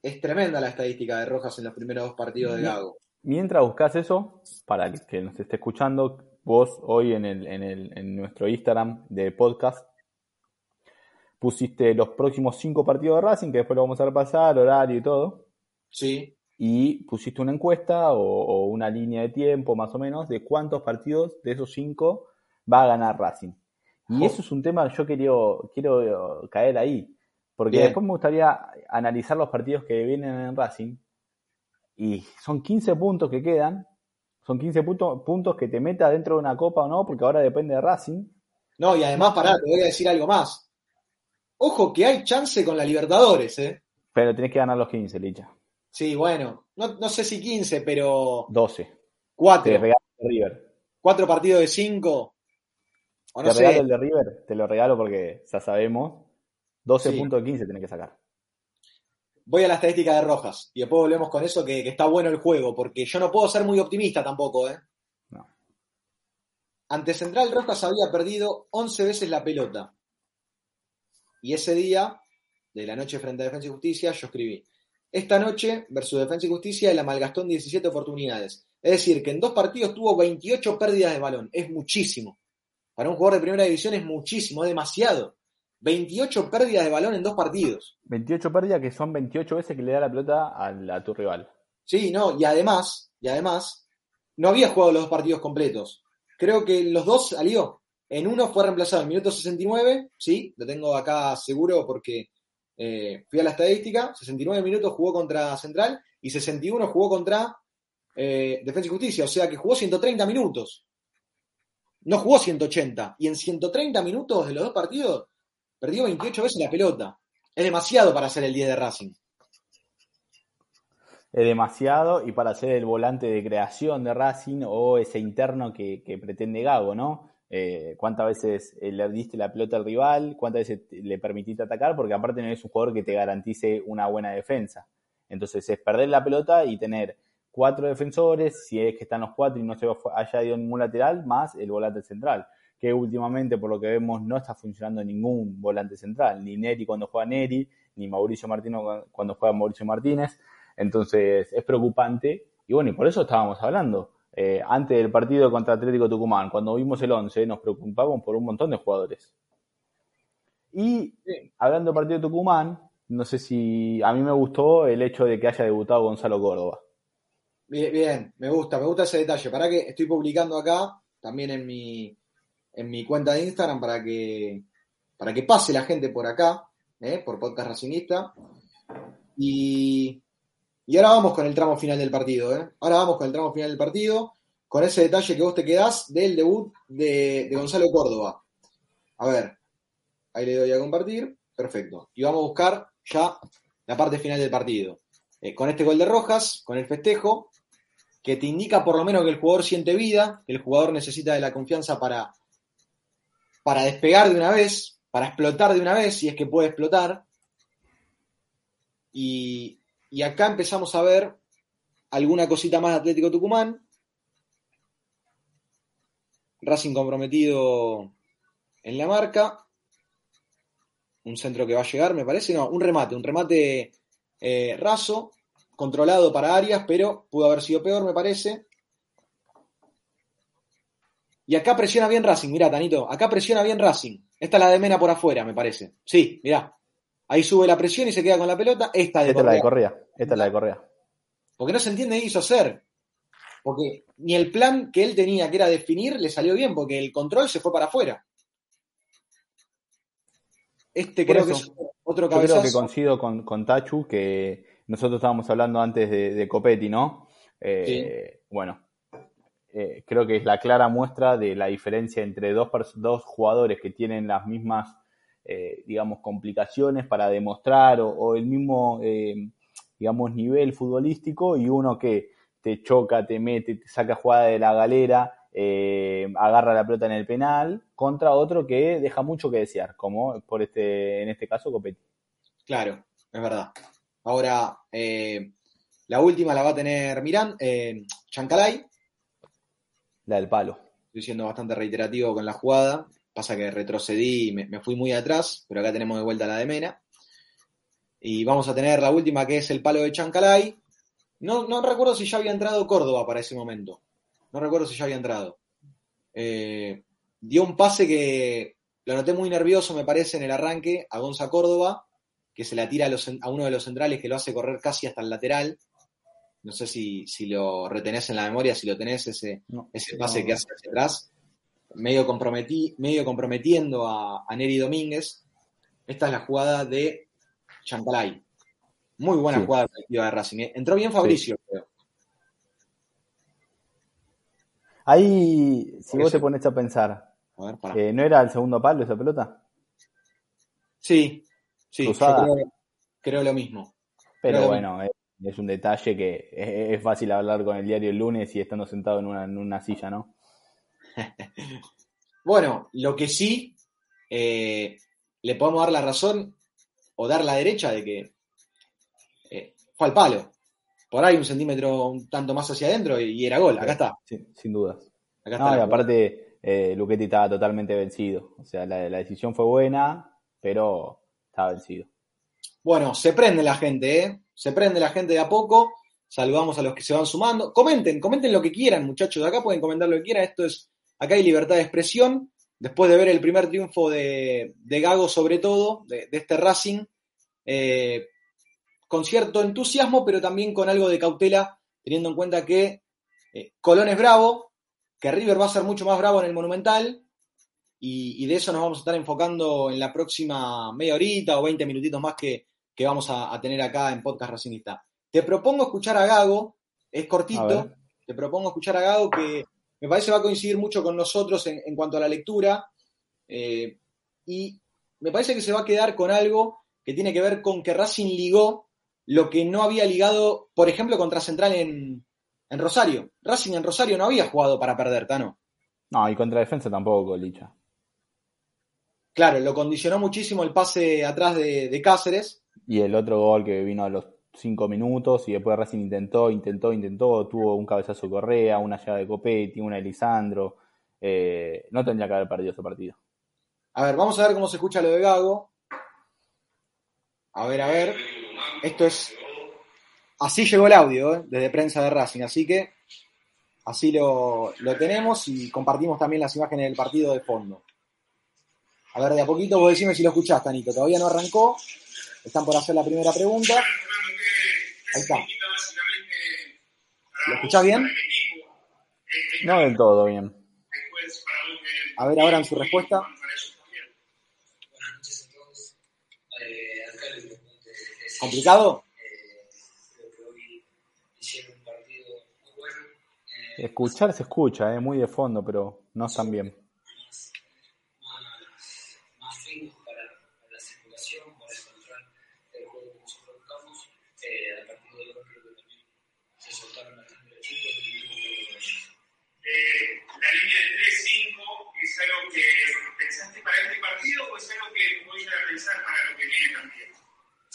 Es tremenda la estadística de Rojas en los primeros dos partidos de Gago. Mientras buscas eso, para el que nos esté escuchando, vos hoy en, el, en, el, en nuestro Instagram de podcast pusiste los próximos cinco partidos de Racing, que después lo vamos a repasar, horario y todo. Sí. Y pusiste una encuesta o, una línea de tiempo, más o menos, de cuántos partidos de esos cinco va a ganar Racing. Y eso es un tema que yo quiero, quiero caer ahí. Porque después me gustaría analizar los partidos que vienen en Racing. Y son 15 puntos que quedan. Son 15 puntos, puntos que te meta dentro de una copa o no, porque ahora depende de Racing. No, y además, pará, te voy a decir algo más. Ojo que hay chance con la Libertadores, ¿eh? Pero tenés que ganar los 15, Licha. Sí, bueno, no, sé si 15, pero. 12. 4. Te regalo el de River. 4 partidos de 5. te regalo el de River, te lo regalo porque ya sabemos. 12 puntos de 15 tenés que sacar. Voy a la estadística de Rojas y después volvemos con eso que, que está bueno el juego, porque yo no puedo ser muy optimista tampoco, ¿eh? No. Ante Central Rojas había perdido 11 veces la pelota. Y ese día, de la noche frente a Defensa y Justicia, yo escribí, esta noche versus Defensa y Justicia el malgastó en 17 oportunidades. Es decir, que en dos partidos tuvo 28 pérdidas de balón. Es muchísimo. Para un jugador de primera división es muchísimo, es demasiado. 28 pérdidas de balón en dos partidos. 28 pérdidas que son 28 veces que le da la pelota a, tu rival. Sí, no, y además, y además, no había jugado los dos partidos completos. Creo que los dos salió. En uno fue reemplazado en el minuto 69, sí, lo tengo acá seguro porque eh, fui a la estadística, 69 minutos jugó contra Central y 61 jugó contra eh, Defensa y Justicia, o sea que jugó 130 minutos. No jugó 180. Y en 130 minutos de los dos partidos perdió 28 veces la pelota. Es demasiado para hacer el 10 de Racing. Es demasiado y para ser el volante de creación de Racing o ese interno que, que pretende Gago, ¿no? Eh, cuántas veces eh, le diste la pelota al rival, cuántas veces le permitiste atacar, porque aparte no es un jugador que te garantice una buena defensa. Entonces es perder la pelota y tener cuatro defensores, si es que están los cuatro y no se haya ido ningún lateral, más el volante central, que últimamente por lo que vemos no está funcionando ningún volante central, ni Neri cuando juega Neri, ni Mauricio Martínez cuando juega Mauricio Martínez. Entonces es preocupante y bueno, y por eso estábamos hablando eh, antes del partido contra Atlético Tucumán, cuando vimos el 11, nos preocupamos por un montón de jugadores. Y hablando del partido de Tucumán, no sé si a mí me gustó el hecho de que haya debutado Gonzalo Córdoba. Bien, bien, me gusta, me gusta ese detalle. Para que estoy publicando acá, también en mi, en mi cuenta de Instagram, para que, para que pase la gente por acá, ¿eh? por Podcast Racingista. Y y ahora vamos con el tramo final del partido, ¿eh? Ahora vamos con el tramo final del partido, con ese detalle que vos te quedás del debut de, Gonzalo Córdoba. A ver, ahí le doy a compartir, perfecto. Y vamos a buscar ya la parte final del partido. Eh, con este gol de Rojas, con el festejo, que te indica por lo menos que el jugador siente vida, que el jugador necesita de la confianza para, para despegar de una vez, para explotar de una vez, si es que puede explotar. Y, y acá empezamos a ver alguna cosita más de Atlético Tucumán. Racing comprometido en la marca. Un centro que va a llegar, me parece. No, un remate, un remate eh, raso, controlado para Arias, pero pudo haber sido peor, me parece. Y acá presiona bien Racing, mirá, Tanito. Acá presiona bien Racing. Esta es la de Mena por afuera, me parece. Sí, mirá. Ahí sube la presión y se queda con la pelota. Esta, de Esta es la de Correa. Esta es la de Correa. Porque no se entiende qué hizo hacer. Porque ni el plan que él tenía, que era definir, le salió bien, porque el control se fue para afuera. Este creo que es otro cabezazo. Yo creo que coincido con, Tachu, que nosotros estábamos hablando antes de, Copetti, ¿no? Eh, bueno, eh, creo que es la clara muestra de la diferencia entre dos, dos jugadores que tienen las mismas eh, digamos, complicaciones para demostrar o, el mismo, eh, digamos, nivel futbolístico y uno que te choca, te mete, te saca jugada de la galera, eh, agarra la pelota en el penal, contra otro que deja mucho que desear, como por este, en este caso Copetti. Claro, es verdad. Ahora, la última la va a tener Mirán, Chancalay. La del palo. Estoy siendo bastante reiterativo con la jugada. Pasa que retrocedí y me, fui muy atrás, pero acá tenemos de vuelta la de Mena. Y vamos a tener la última que es el palo de Chancalay. No, no recuerdo si ya había entrado Córdoba para ese momento. No recuerdo si ya había entrado. Eh, dio un pase que lo noté muy nervioso, me parece, en el arranque a Gonza Córdoba, que se la tira a, uno de los centrales que lo hace correr casi hasta el lateral. No sé si, lo retenés en la memoria, si lo tenés ese, ese pase que hace hacia atrás medio, comprometí, medio comprometiendo a, Neri Domínguez. Esta es la jugada de Chancalay. Muy buena jugada de Racing. ¿eh? Entró bien Fabricio, creo. Ahí, si vos te pones a pensar, eh, ¿no era el segundo palo esa pelota? Sí, sí, creo, lo mismo. Pero bueno, es, un detalle que es, fácil hablar con el diario el lunes y estando sentado en una, en una silla, ¿no? bueno, lo que sí, eh, le podemos dar la razón o dar la derecha de que eh, fue al palo. Por ahí un centímetro un tanto más hacia adentro y, era gol. Acá está. sin dudas. Acá está. y aparte, eh, estaba totalmente vencido. O sea, la, decisión fue buena, pero estaba vencido. Bueno, se prende la gente, ¿eh? Se prende la gente de a poco. Saludamos a los que se van sumando. Comenten, comenten lo que quieran, muchachos. De acá pueden comentar lo que quieran. Esto es, acá hay libertad de expresión. Después de ver el primer triunfo de, Gago, sobre todo, de, este Racing, eh, con cierto entusiasmo, pero también con algo de cautela, teniendo en cuenta que eh, Colón es bravo, que River va a ser mucho más bravo en el Monumental, y, de eso nos vamos a estar enfocando en la próxima media horita o 20 minutitos más que, vamos a, tener acá en Podcast Racingista. Te propongo escuchar a Gago, es cortito, te propongo escuchar a Gago que me parece va a coincidir mucho con nosotros en, cuanto a la lectura, eh, y me parece que se va a quedar con algo que tiene que ver con que Racing ligó lo que no había ligado, por ejemplo, contra Central en, en Rosario. Racing en Rosario no había jugado para perder, Tano. No, y contra defensa tampoco, Licha. Claro, lo condicionó muchísimo el pase atrás de, Cáceres. Y el otro gol que vino a los cinco minutos y después Racing intentó, intentó, intentó, tuvo un cabezazo de Correa, una llave de Copetti, una de Lisandro. Eh, no tendría que haber perdido ese partido. A ver, vamos a ver cómo se escucha lo de Gago. A ver, a ver. Esto es Así llegó el audio ¿eh? desde prensa de Racing, así que así lo, tenemos y compartimos también las imágenes del partido de fondo. A ver, de a poquito vos decime si lo escuchás, Tanito. Todavía no arrancó. Están por hacer la primera pregunta. Ahí está. ¿Lo escuchás bien? No del todo bien. A ver ahora en su respuesta. ¿Complicado? Escuchar se escucha, eh, muy de fondo, pero no están bien.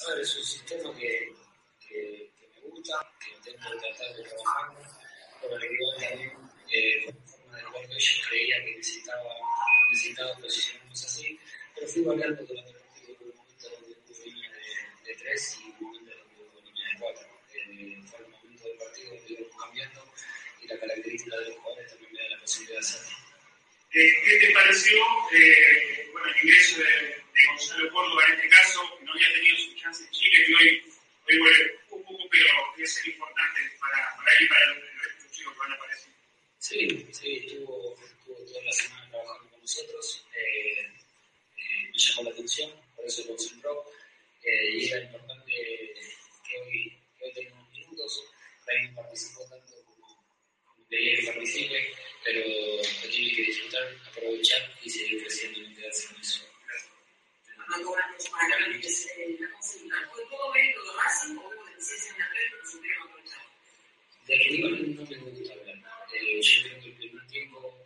Es un sistema que, que, me gusta, que que tratar de trabajar por el igual también eh, forma de jugar que yo creía que necesitaba, necesitaba posicionarnos así, pero fui variando durante el partido en un momento donde hubo línea de, de 3 y un momento donde hubo línea de 4. Eh, fue el momento del partido donde íbamos cambiando y la característica de los jugadores también me da la posibilidad de hacerlo. Eh, ¿Qué te pareció eh, bueno, el ingreso de, Gonzalo Córdoba en este caso? No había tenido su chance en Chile, que hoy, hoy vuelve un poco, pero debe ser importante para, para él y para el Sí, sí, estuvo, estuvo toda la semana trabajando con nosotros. Eh, eh, me llamó la atención, por eso lo concentró. Eh, y era importante que hoy, que hoy tenga unos minutos. No participó tanto como, que participe, pero lo tiene que disfrutar, aprovechar y seguir creciendo y no quedarse eso. ¿Fue todo bien lo de Racing o hubo deficiencia en la red, pero supieron aprovechar? De nivel no me gusta que el primer tiempo.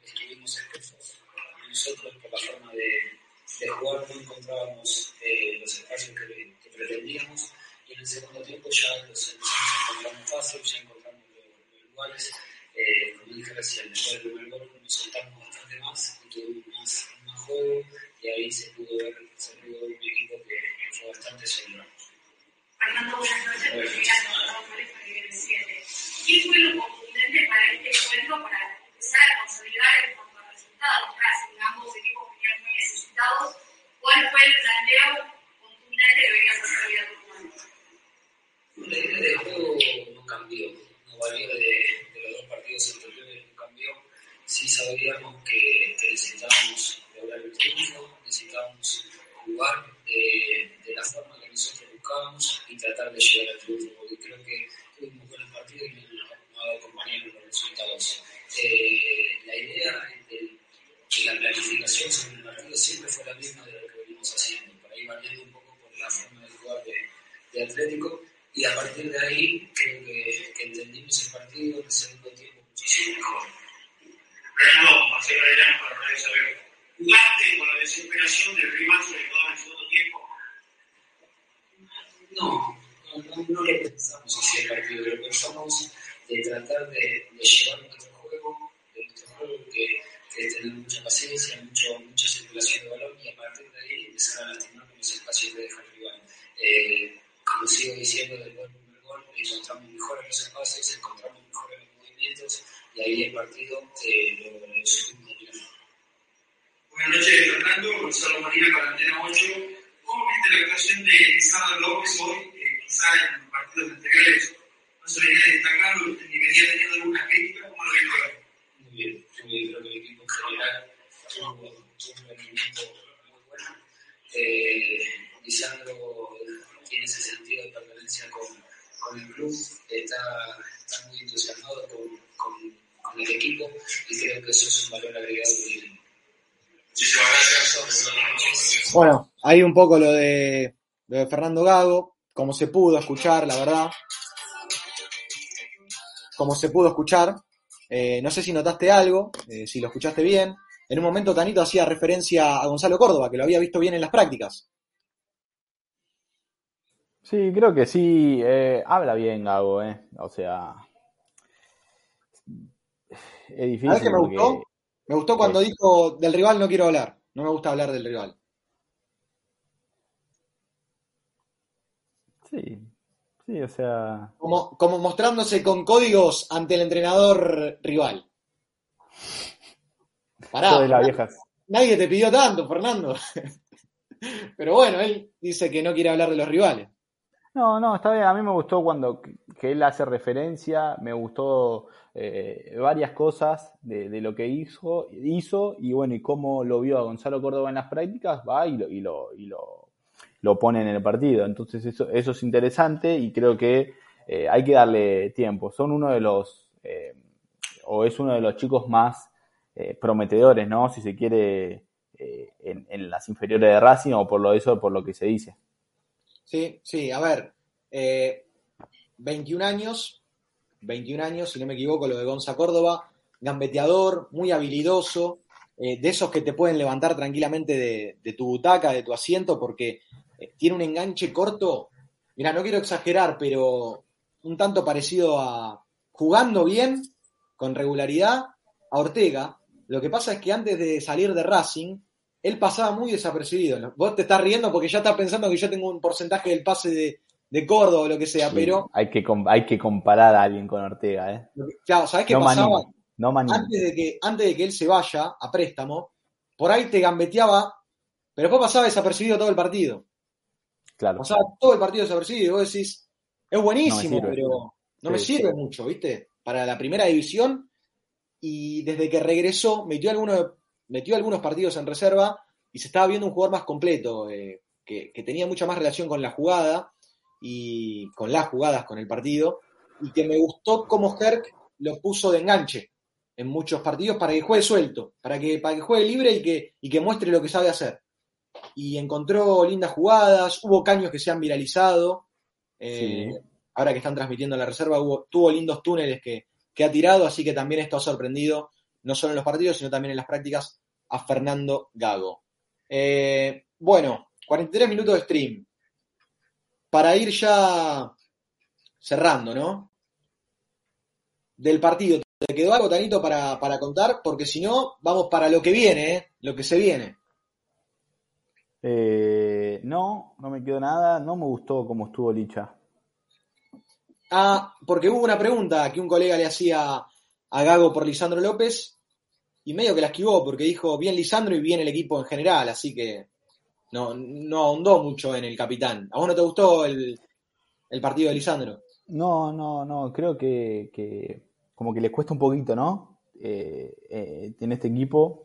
Nosotros, por la forma de, jugar, no encontrábamos eh, los espacios que, que, pretendíamos. Y en el segundo tiempo ya ya encontramos lugares. Eh, como después del primer gol nos soltamos bastante más tuvimos más, más juego. Y ahí se pudo ver, se pudo ver un equipo que, que fue bastante sólido. Fernando, buenas noches. ¿Qué fue lo contundente para este encuentro para empezar a consolidar en cuanto a resultados? Casi ambos equipos venían muy necesitados. ¿Cuál fue el planteo contundente que venías a hacer vida La idea de juego no cambió, no valió de, de los dos partidos anteriores sí sabíamos que, que necesitábamos lograr el triunfo, necesitábamos jugar de, de, la forma que nosotros buscábamos y tratar de llegar al triunfo, porque creo que tuvimos buenos partidos y no, no acompañaron los resultados. Eh, la idea de, de, la planificación sobre el partido siempre fue la misma de lo que venimos haciendo, para ir variando un poco por la forma de jugar de, de Atlético y a partir de ahí creo que, que entendimos el partido en el segundo tiempo muchísimo mejor. Marcelo para. ¿Jugaste con la desesperación del rival, sobre todo en el segundo tiempo? No, no, no, no lo pensamos así el partido, lo pensamos de tratar de, de llevar nuestro juego, de nuestro juego que es tener mucha paciencia, mucho, mucha circulación de balón y a partir de ahí empezar a lastimar los espacios que deja el rival. Eh, como sigo diciendo, después del primer gol encontramos mejor en los espacios, encontramos mejor en los movimientos y ahí el partido eh, lo, lo supimos dominar. Buenas noches, Fernando. Gonzalo Marina para Antena 8. ¿Cómo viste la actuación de Lisandro López hoy? Eh, quizá en partidos anteriores no se venía destacando ni venía teniendo alguna crítica. ¿Cómo lo viste hoy? Muy bien, creo que el equipo en general tuvo, un rendimiento muy bueno. Eh, tiene ese sentido de pertenencia con, el club, está, muy entusiasmado con, el equipo y creo que eso es un valor agregado que. Bueno, ahí un poco lo de, lo de Fernando Gago, como se pudo escuchar, la verdad. Como se pudo escuchar. Eh, no sé si notaste algo, eh, si lo escuchaste bien. En un momento Tanito hacía referencia a Gonzalo Córdoba, que lo había visto bien en las prácticas. Sí, creo que sí. Eh, habla bien Gago, ¿eh? O sea. Es difícil. ¿Sabes qué me gustó? Me gustó cuando Sí. dijo del rival no quiero hablar. No me gusta hablar del rival. Sí, sí, o sea. Como, como mostrándose con códigos ante el entrenador rival. Pará, de la vieja. nadie te pidió tanto, Fernando. Pero bueno, él dice que no quiere hablar de los rivales. No, no, está bien. A mí me gustó cuando que- él hace referencia, me gustó eh, varias cosas de, de lo que hizo, hizo y bueno, y cómo lo vio a Gonzalo Córdoba en las prácticas, va y lo, y lo, y lo, lo pone en el partido. Entonces eso, eso es interesante y creo que eh, hay que darle tiempo. Son uno de los, eh, o es uno de los chicos más eh, prometedores, ¿no? Si se quiere, en, en las inferiores de Racing o por lo eso, por lo que se dice. Sí, sí, a ver. eh, 21 años, 21 años, si no me equivoco, lo de Gonza Córdoba, gambeteador, muy habilidoso, eh, de esos que te pueden levantar tranquilamente de, de tu butaca, de tu asiento, porque eh, tiene un enganche corto. Mira, no quiero exagerar, pero un tanto parecido a jugando bien, con regularidad, a Ortega. Lo que pasa es que antes de salir de Racing, él pasaba muy desapercibido. Vos te estás riendo porque ya estás pensando que yo tengo un porcentaje del pase de, de Córdoba o lo que sea, Sí, pero hay que hay que comparar a alguien con Ortega, ¿eh? claro, ¿sabés qué No pasaba? No. Antes de, que, antes de que él se vaya a préstamo, por ahí te gambeteaba, pero después pasaba desapercibido todo el partido. Claro. Pasaba todo el partido desapercibido y vos decís, es buenísimo, No me sirve. pero no me sirve mucho, ¿viste? Para la primera división y desde que regresó metió algunos, metió algunos partidos en reserva y se estaba viendo un jugador más completo, eh, que, que tenía mucha más relación con la jugada y con las jugadas, con el partido, y que me gustó cómo Herc lo puso de enganche en muchos partidos para que juegue suelto, para que, para que juegue libre y que, y que muestre lo que sabe hacer. Y encontró lindas jugadas, hubo caños que se han viralizado. eh, Sí. Ahora que están transmitiendo la reserva, hubo, tuvo lindos túneles que, que ha tirado, así que también esto ha sorprendido, no solo en los partidos, sino también en las prácticas, a Fernando Gago. Eh, bueno, 43 minutos de stream. Para ir ya cerrando, ¿no? Del partido. ¿Te quedó algo, Tanito, para, para contar? Porque si no, vamos para lo que viene, ¿eh? Lo que se viene. Eh, no, no me quedó nada. No me gustó cómo estuvo Licha. Ah, porque hubo una pregunta que un colega le hacía a Gago por Lisandro López y medio que la esquivó porque dijo bien Lisandro y bien el equipo en general, así que no, no ahondó mucho en el capitán. ¿A vos no te gustó el, el partido de Lisandro? No, no, no. Creo que, que como que le cuesta un poquito, ¿no? Eh, eh, en este equipo.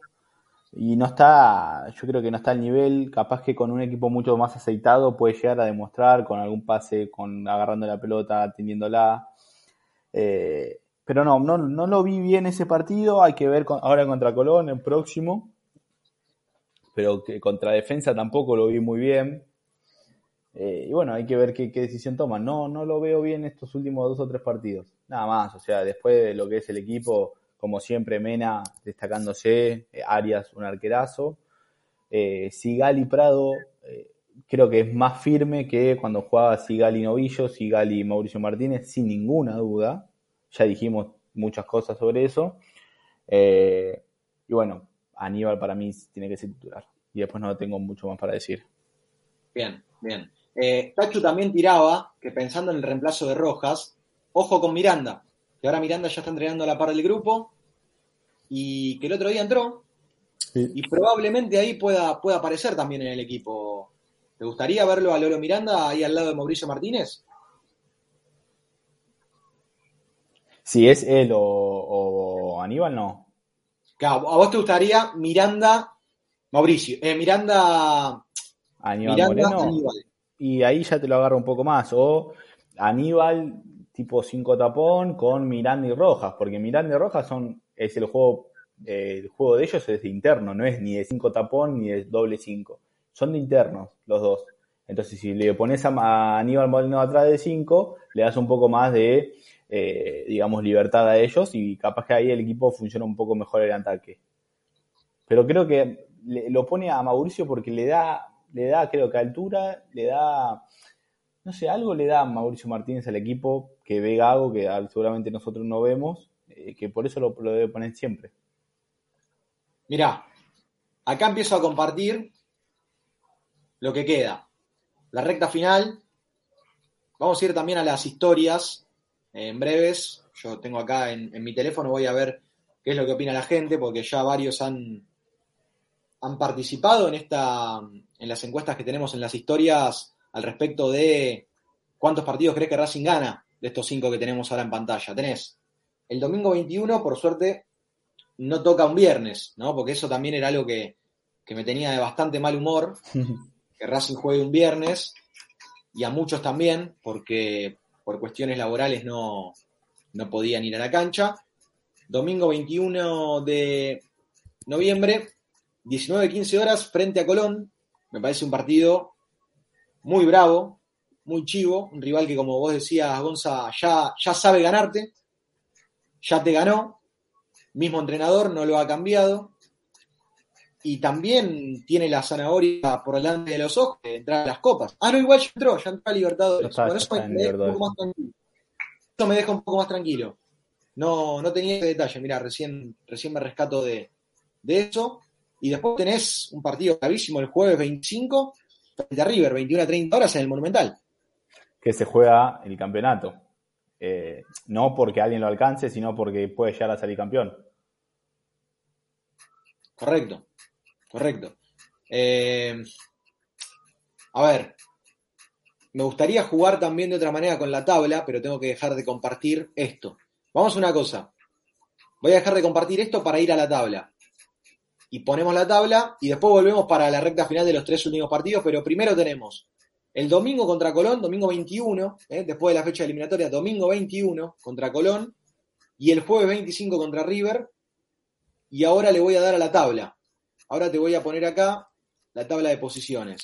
Y no está, yo creo que no está al nivel, capaz que con un equipo mucho más aceitado puede llegar a demostrar con algún pase, con agarrando la pelota, teniéndola. Eh, pero no, no, no lo vi bien ese partido, hay que ver con- ahora contra Colón, el próximo. Pero que contra defensa tampoco lo vi muy bien. Eh, y bueno, hay que ver qué, decisión toman. No, no lo veo bien estos últimos dos o tres partidos. nada más. O sea, después de lo que es el equipo, como siempre, Mena destacándose, eh, Arias un arquerazo. Eh, Sigali Prado eh, creo que es más firme que cuando jugaba Sigali Novillo, Sigali Mauricio Martínez, sin ninguna duda. Ya dijimos muchas cosas sobre eso. Eh, y bueno, Aníbal para mí tiene que ser titular. Y después no tengo mucho más para decir. Bien, bien. Eh, Tachu también tiraba que pensando en el reemplazo de Rojas, ojo con Miranda, que ahora Miranda ya está entrenando a la par del grupo y que el otro día entró Sí. y probablemente ahí pueda, pueda aparecer también en el equipo. ¿Te gustaría verlo a Lolo Miranda ahí al lado de Mauricio Martínez? Si es él o, o Aníbal, no. Claro, a vos te gustaría Miranda, Mauricio, eh, Miranda, Aníbal Miranda, Moreno. Aníbal. Y ahí ya te lo agarro un poco más. O Aníbal tipo 5 tapón con Miranda y Rojas. Porque Miranda y Rojas son, es el juego, eh, el juego de ellos es de interno, no es ni de 5 tapón ni de doble 5. Son de internos los dos. Entonces si le pones a a Aníbal Moreno atrás de 5, le das un poco más de, eh, digamos, libertad a ellos y capaz que ahí el equipo funciona un poco mejor el ataque. Pero creo que le- lo pone a Mauricio porque le da, le da, creo que altura, le da, no sé, algo le da Mauricio Martínez al equipo que ve algo que seguramente nosotros no vemos, eh, que por eso lo, lo debe poner siempre. Mirá, acá empiezo a compartir lo que queda. La recta final. Vamos a ir también a las historias en breves. Yo tengo acá en, en mi teléfono, voy a ver qué es lo que opina la gente, porque ya varios han, han participado en, esta, en las encuestas que tenemos en las historias al respecto de cuántos partidos crees que Racing gana de estos cinco que tenemos ahora en pantalla. Tenés el domingo 21, por suerte, no toca un viernes, ¿no? Porque eso también era algo que, que me tenía de bastante mal humor, que Racing juegue un viernes, y a muchos también, porque por cuestiones laborales no, no podían ir a la cancha. Domingo 21 de noviembre, 19-15 horas, frente a Colón. Me parece un partido muy bravo, muy chivo, un rival que como vos decías, Gonza, ya, ya sabe ganarte, ya te ganó, mismo entrenador, no lo ha cambiado, y también tiene la zanahoria por delante de los ojos de entrar a las copas. Ah, no, igual ya entró, ya entró a Libertadores. Está, ya eso me, deja un poco más tranquilo. Eso me deja un poco más tranquilo. No, no tenía ese detalle, mira, recién, recién me rescato de, de eso. Y después tenés un partido gravísimo el jueves 25 frente a River, 21 a 30 horas en el Monumental. Que se juega el campeonato. Eh, no porque alguien lo alcance, sino porque puede llegar a salir campeón. Correcto, correcto. Eh, a ver, me gustaría jugar también de otra manera con la tabla, pero tengo que dejar de compartir esto. Vamos a una cosa. Voy a dejar de compartir esto para ir a la tabla. Y ponemos la tabla y después volvemos para la recta final de los tres últimos partidos, pero primero tenemos el domingo contra Colón, domingo 21, ¿eh? después de la fecha eliminatoria, domingo 21 contra Colón, y el jueves 25 contra River, y ahora le voy a dar a la tabla. Ahora te voy a poner acá la tabla de posiciones.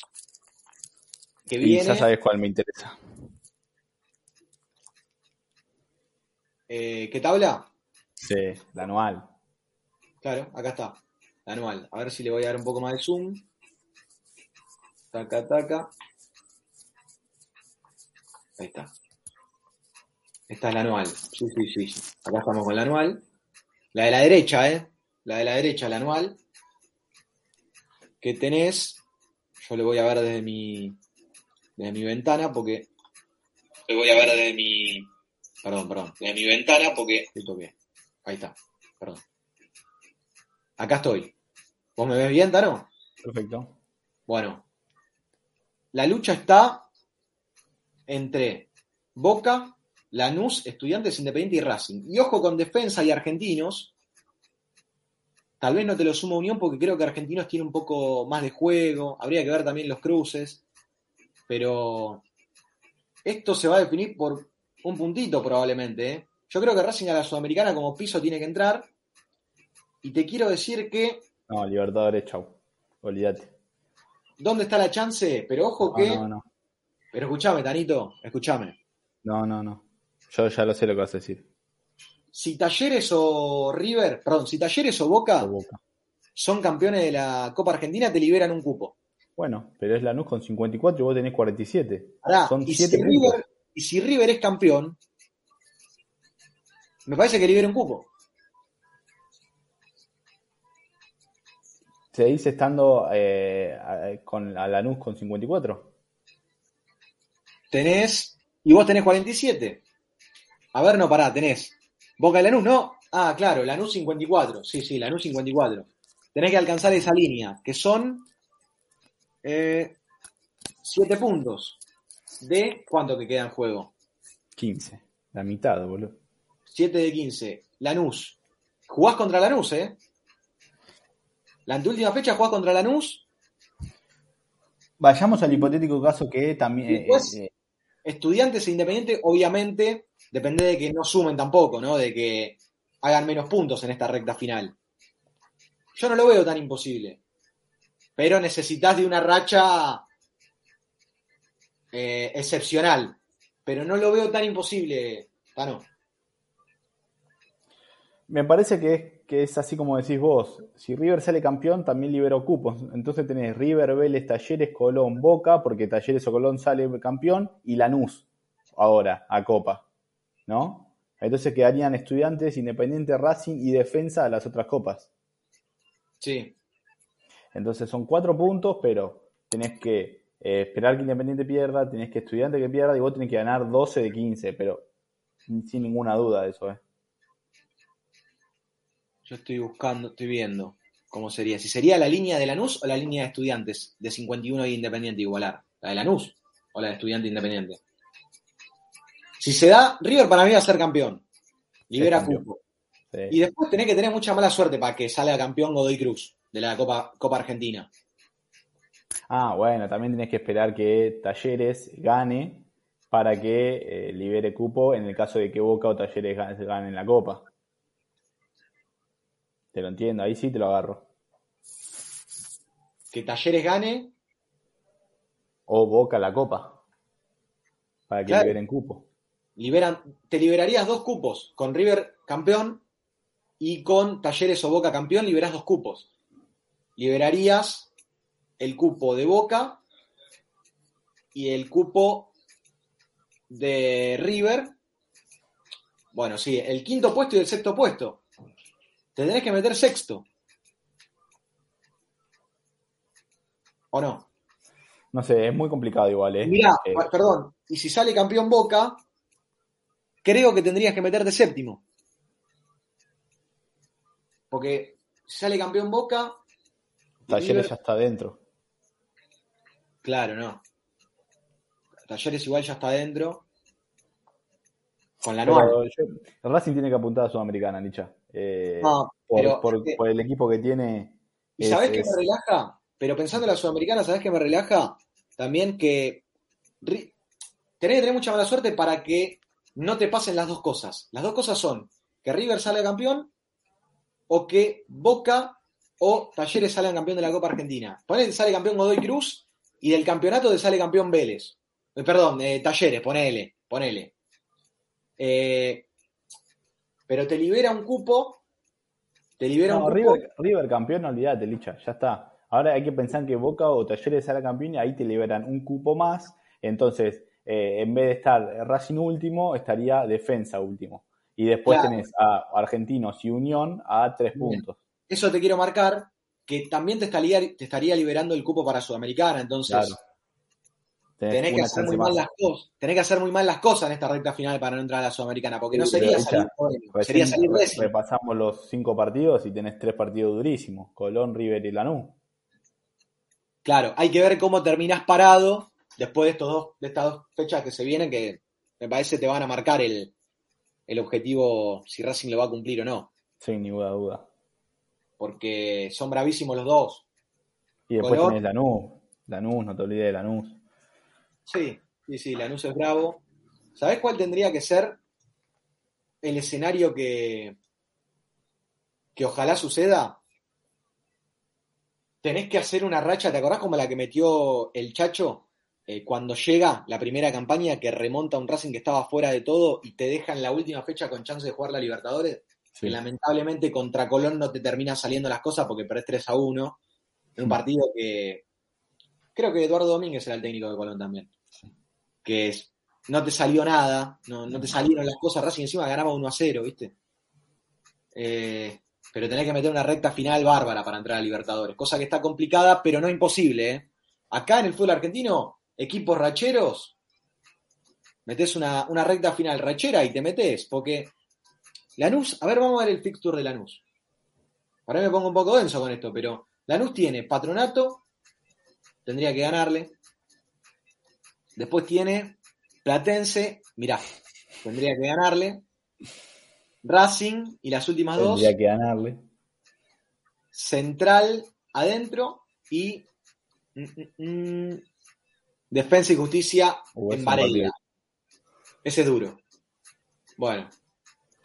Que Y viene. ya sabes cuál me interesa. eh, ¿Qué tabla? Sí, la anual. Claro, acá está. La anual. A ver si le voy a dar un poco más de zoom. Taca, taca. Ahí está. Esta es la anual. Sí, sí, sí. sí. Acá estamos con la anual. La de la derecha, ¿eh? La de la derecha, la anual. Que tenés. Yo le voy a ver desde mi. Desde mi ventana porque. Le voy a ver desde mi. Perdón, perdón. Desde mi ventana porque. Ahí está. Perdón. Acá estoy. ¿Vos me ves bien, Tano? Perfecto. Bueno. La lucha está entre Boca, Lanús, Estudiantes Independiente y Racing. Y ojo con Defensa y Argentinos. Tal vez no te lo sumo a Unión porque creo que Argentinos tiene un poco más de juego. Habría que ver también los cruces. Pero esto se va a definir por un puntito probablemente. ¿eh? Yo creo que Racing a la Sudamericana como piso tiene que entrar. Y te quiero decir que No, Libertadores, chau. Olvídate. ¿Dónde está la chance? Pero ojo No, que. no, no. Pero escúchame, Tanito, escúchame. No, no, no. Yo ya lo sé lo que vas a decir. Si Talleres o River, perdón, si Talleres o Boca, O Boca. son campeones de la Copa Argentina, te liberan un cupo. Bueno, pero es Lanús con 54 y vos tenés 47. Pará, Son y, si siete puntos. River, y si River es campeón, me parece que libera un cupo. ¿Seguís estando eh, a- con a Lanús con 54? Tenés, y vos tenés 47. A ver, no, pará, tenés. Boca y Lanús, ¿no? Ah, claro, Lanús 54. Sí, sí, Lanús 54. Tenés que alcanzar esa línea, que son 7 puntos. ¿De cuánto que queda en juego? 15. La mitad, boludo. 7 de 15. Lanús. Jugás contra Lanús, ¿eh? La anteúltima fecha jugás contra Lanús. Vayamos al hipotético caso que también. eh, Después- eh, Estudiantes e Independiente, obviamente, depende de que no sumen tampoco, ¿no? De que hagan menos puntos en esta recta final. Yo no lo veo tan imposible. Pero necesitas de una racha eh, excepcional. Pero no lo veo tan imposible, Tano. me parece que que es así como decís vos. Si River sale campeón, también libera cupos. Entonces tenés River, Vélez, Talleres, Colón, Boca, porque Talleres o Colón sale campeón, y Lanús, ahora, a Copa. ¿No? Entonces quedarían estudiantes, Independiente, Racing y Defensa a las otras copas. Sí. Entonces son cuatro puntos, pero tenés que eh, esperar que Independiente pierda, tenés que Estudiante que pierda y vos tenés que ganar 12 de 15, pero sin ninguna duda de eso, ¿eh? Yo estoy buscando, estoy viendo cómo sería. Si sería la línea de Lanús o la línea de estudiantes de 51 y Independiente igualar. La de Lanús o la de estudiante Independiente. Si se da, River para mí va a ser campeón. Libera cupo. Sí. Y después tenés que tener mucha mala suerte para que salga campeón Godoy Cruz de la Copa, Copa Argentina. Ah, bueno, también tenés que esperar que Talleres gane para que eh, libere cupo en el caso de que Boca o Talleres gan- ganen la Copa. Te lo entiendo, ahí sí te lo agarro. Que Talleres gane, O Boca la Copa. Para que Claro. liberen cupo. liberan, te liberarías dos cupos. Con River campeón y con Talleres o Boca campeón liberás dos cupos. Liberarías el cupo de Boca y el cupo de River. Bueno, sí, el quinto puesto y el sexto puesto. Te tenés que meter sexto. ¿O no? No sé, es muy complicado igual, ¿eh? Mirá, Eh, perdón, y si sale campeón Boca, creo que tendrías que meterte séptimo. Porque si sale campeón Boca, Talleres River- ya está dentro. claro, no. Talleres igual ya está adentro. Con la el Racing tiene que apuntar a Sudamericana, Licha. Eh, No, por, pero- por- por el equipo que tiene. ¿Y es- sabés qué es- me relaja? Pero pensando en la Sudamericana, ¿sabés qué me relaja? También que tenés que tener mucha mala suerte para que no te pasen las dos cosas. Las dos cosas son que River salga campeón o que Boca o Talleres salgan campeón de la Copa Argentina. Ponele que sale campeón Godoy Cruz y del campeonato te sale campeón Vélez. Eh, perdón, eh, Talleres, ponele, ponele. Eh, pero te libera un cupo. Te libera No, un cupo. River, River campeón, olvídate, Licha, ya está. Ahora hay que pensar que Boca o Talleres sale campeón y ahí te liberan un cupo más. Entonces, eh, en vez de estar Racing último, estaría Defensa último. Y después Claro. tenés a Argentinos y Unión a tres puntos. eso te quiero marcar, que también te estaría, te estaría liberando el cupo para Sudamericana, entonces Claro. Tenés que hacer muy mal las cosas, tenés que hacer muy mal las cosas en esta recta final para no entrar a la Sudamericana, porque no sería salir, Recién sería salir re- décimo. repasamos los cinco partidos y tenés tres partidos durísimos. Colón, River y Lanús. Claro, hay que ver cómo terminás parado después de estos dos, de estas dos fechas que se vienen, que me parece te van a marcar el, el objetivo, si Racing lo va a cumplir o no, Sin ninguna duda. porque son bravísimos los dos. Y después Colón. tenés Lanús. Lanús, no te olvides de Lanús. Sí, sí, sí, Lanús es bravo. ¿Sabés cuál tendría que ser el escenario que, que ojalá suceda? Tenés que hacer una racha, ¿te acordás como la que metió el Chacho? eh, cuando llega la primera campaña que remonta un Racing que estaba fuera de todo y te deja en la última fecha con chance de jugar la Libertadores, Sí. que lamentablemente contra Colón no te termina saliendo las cosas porque perdés 3 a 1 en un partido que creo que Eduardo Domínguez era el técnico de Colón también. Que es, no te salió nada, no, no te salieron las cosas, Racing encima ganaba 1 a 0, ¿viste? Eh, pero tenés que meter una recta final bárbara para entrar a Libertadores, cosa que está complicada, pero no imposible, ¿eh? Acá en el fútbol argentino, equipos racheros, metes una, una recta final rachera y te metes, porque Lanús, a ver, vamos a ver el fixture de Lanús. Ahora me pongo un poco denso con esto, pero Lanús tiene Patronato, tendría que ganarle. Después tiene Platense, mirá, tendría que ganarle. Racing y las últimas dos, Tendría que ganarle. Central adentro y mm, mm, mm, Defensa y Justicia Uh, en Varela. Ese es duro. Bueno,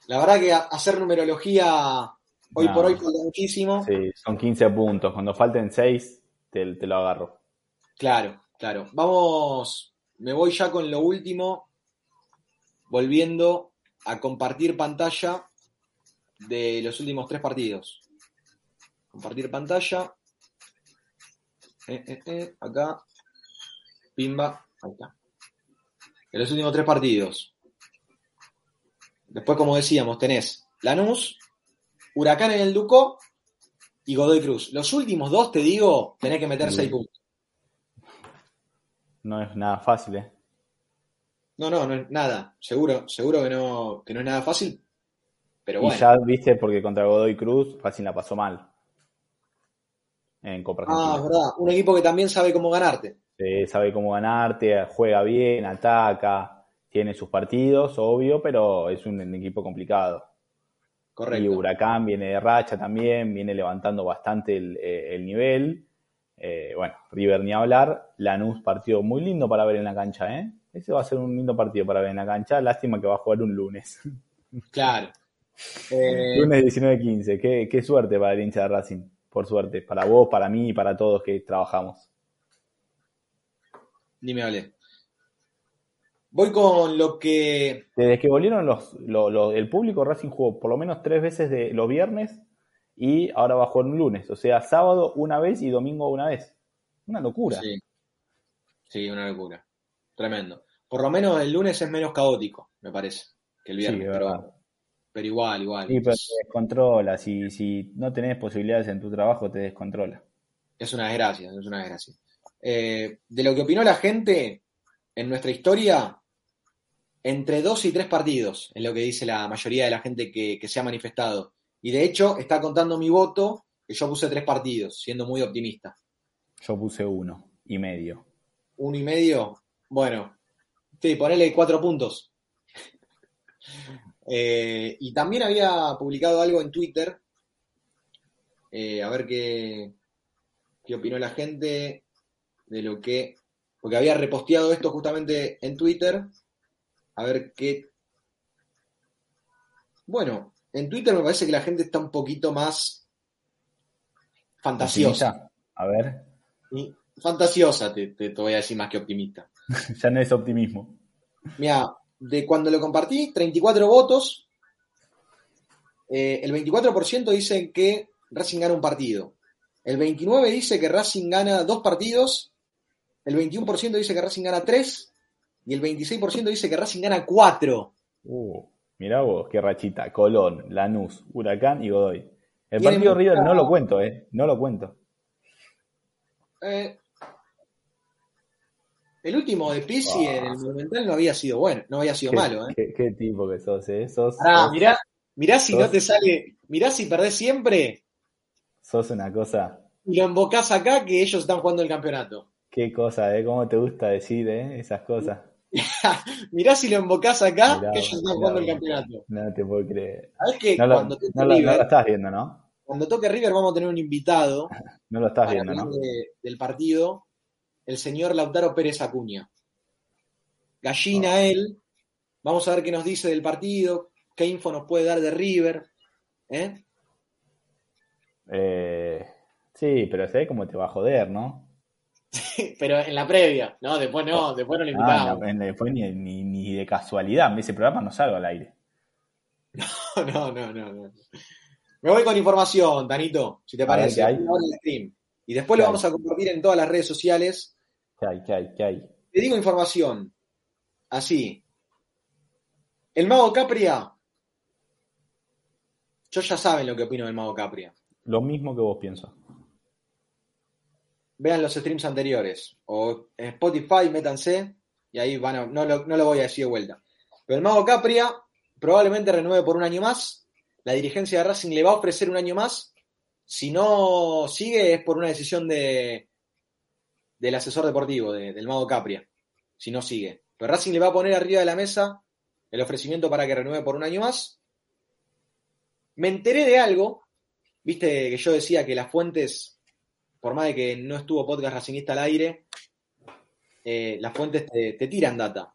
la verdad que hacer numerología hoy No. por hoy falta muchísimo. Sí, son 15 puntos. Cuando falten 6, te, te lo agarro. Claro, claro. Vamos, me voy ya con lo último, volviendo a compartir pantalla de los últimos tres partidos. Compartir pantalla. Eh, eh, eh, acá. Pimba. Ahí está. De los últimos tres partidos. Después, como decíamos, tenés Lanús, Huracán en el Ducó y Godoy Cruz. Los últimos dos, te digo, tenés que meter seis puntos. No es nada fácil, ¿eh? No, no, no es nada. Seguro, seguro que no, que no es nada fácil. Pero Y bueno. ya viste, porque contra Godoy Cruz, Racing la pasó mal. En Copa Ah, es verdad. Un equipo que también sabe cómo ganarte. Sí, sabe cómo ganarte, juega bien, ataca, tiene sus partidos, obvio, pero es un, un equipo complicado. Y Correcto. Huracán viene de racha también, viene levantando bastante el, eh, el nivel. Eh, bueno, River ni hablar. Lanús, partido muy lindo para ver en la cancha, ¿eh? Ese va a ser un lindo partido para ver en la cancha. Lástima que va a jugar un lunes. Claro. Eh, Lunes 19-15. Qué, qué suerte para el hincha de Racing. Por suerte. Para vos, para mí y para todos que trabajamos. ni me hablé. Voy con lo que. Desde que volvieron los, lo- lo- el público, Racing jugó por lo menos tres veces de los viernes y ahora va a jugar un lunes. O sea, sábado una vez y domingo una vez. Una locura. Sí. Sí, una locura. Tremendo. Por lo menos el lunes es menos caótico, me parece, que el viernes. es pero, igual, igual. Sí, pero te descontrola. Si, si no tenés posibilidades en tu trabajo, te descontrola. Es una desgracia, es una desgracia. Eh, de lo que opinó la gente en nuestra historia, entre dos y tres partidos, es lo que dice la mayoría de la gente que, que se ha manifestado. Y de hecho, está contando mi voto, que yo puse tres partidos, siendo muy optimista. Yo puse uno y medio. Uno y medio, bueno, sí, ponele cuatro puntos. Eh, y también había publicado algo en Twitter, eh, a ver qué, qué opinó la gente de lo que, porque había reposteado esto justamente en Twitter, a ver qué... Bueno, en Twitter me parece que la gente está un poquito más fantasiosa. ¿Optimista? A ver, Y fantasiosa, te, te- te voy a decir más que optimista. ya no es optimismo. Mira, de cuando lo compartí, 34 votos. Eh, el 24% dicen que Racing gana un partido. El 29% dice que Racing gana dos partidos. El 21% dice que Racing gana tres. Y el 26% dice que Racing gana cuatro. Uh, mirá vos, qué rachita. Colón, Lanús, Huracán y Godoy. El partido River no lo cuento, ¿eh? No lo cuento. Eh, el último de Pizzi Ah. en el Monumental no había sido bueno, no había sido Qué, malo. ¿eh? qué- qué tipo que sos, ¿eh? Sos, sos- mirá, mirá si no te sale, mirá si perdés siempre sos una cosa. y lo embocás acá que ellos están jugando el campeonato. Qué cosa, ¿eh? ¿Cómo te gusta decir, eh? Esas cosas. Mirá si lo embocás acá Mirá que ellos están jugando el campeonato. No te puedo creer. ¿Sabés que No lo, cuando no no lo estás viendo, ¿no? cuando toque River vamos a tener un invitado No lo estás viendo, ¿no? de- del partido, el señor Lautaro Pérez Acuña. Gallina Ah. él, vamos a ver qué nos dice del partido, qué info nos puede dar de River. ¿eh? Eh, sí, pero sé cómo te va a joder, ¿no? pero en la previa, ¿no? Después no, después no le Ah, no, después ni, ni, ni de casualidad. Ese programa no salgo al aire. No, no, no, no. Me voy con información, Tanito, si te ver, parece. ¿qué hay? Y después ¿Qué lo hay? vamos a compartir en todas las redes sociales. ¿Qué hay? ¿Qué hay? ¿Qué hay? Te digo información. Así. El Mago Capria. Yo ya saben lo que opino del Mago Capria. Lo mismo que vos pienso. Vean los streams anteriores. O en Spotify, métanse. Y ahí van a, no, lo, no lo voy a decir de vuelta. Pero el Mago Capria probablemente renueve por un año más. La dirigencia de Racing le va a ofrecer un año más. Si no sigue, es por una decisión de, del asesor deportivo, de- del Mago Capria. Si no sigue. Pero Racing le va a poner arriba de la mesa el ofrecimiento para que renueve por un año más. Me enteré de algo. Viste que yo decía que las fuentes, por más de que no estuvo podcast Racingista al aire, eh, las fuentes te, te tiran data.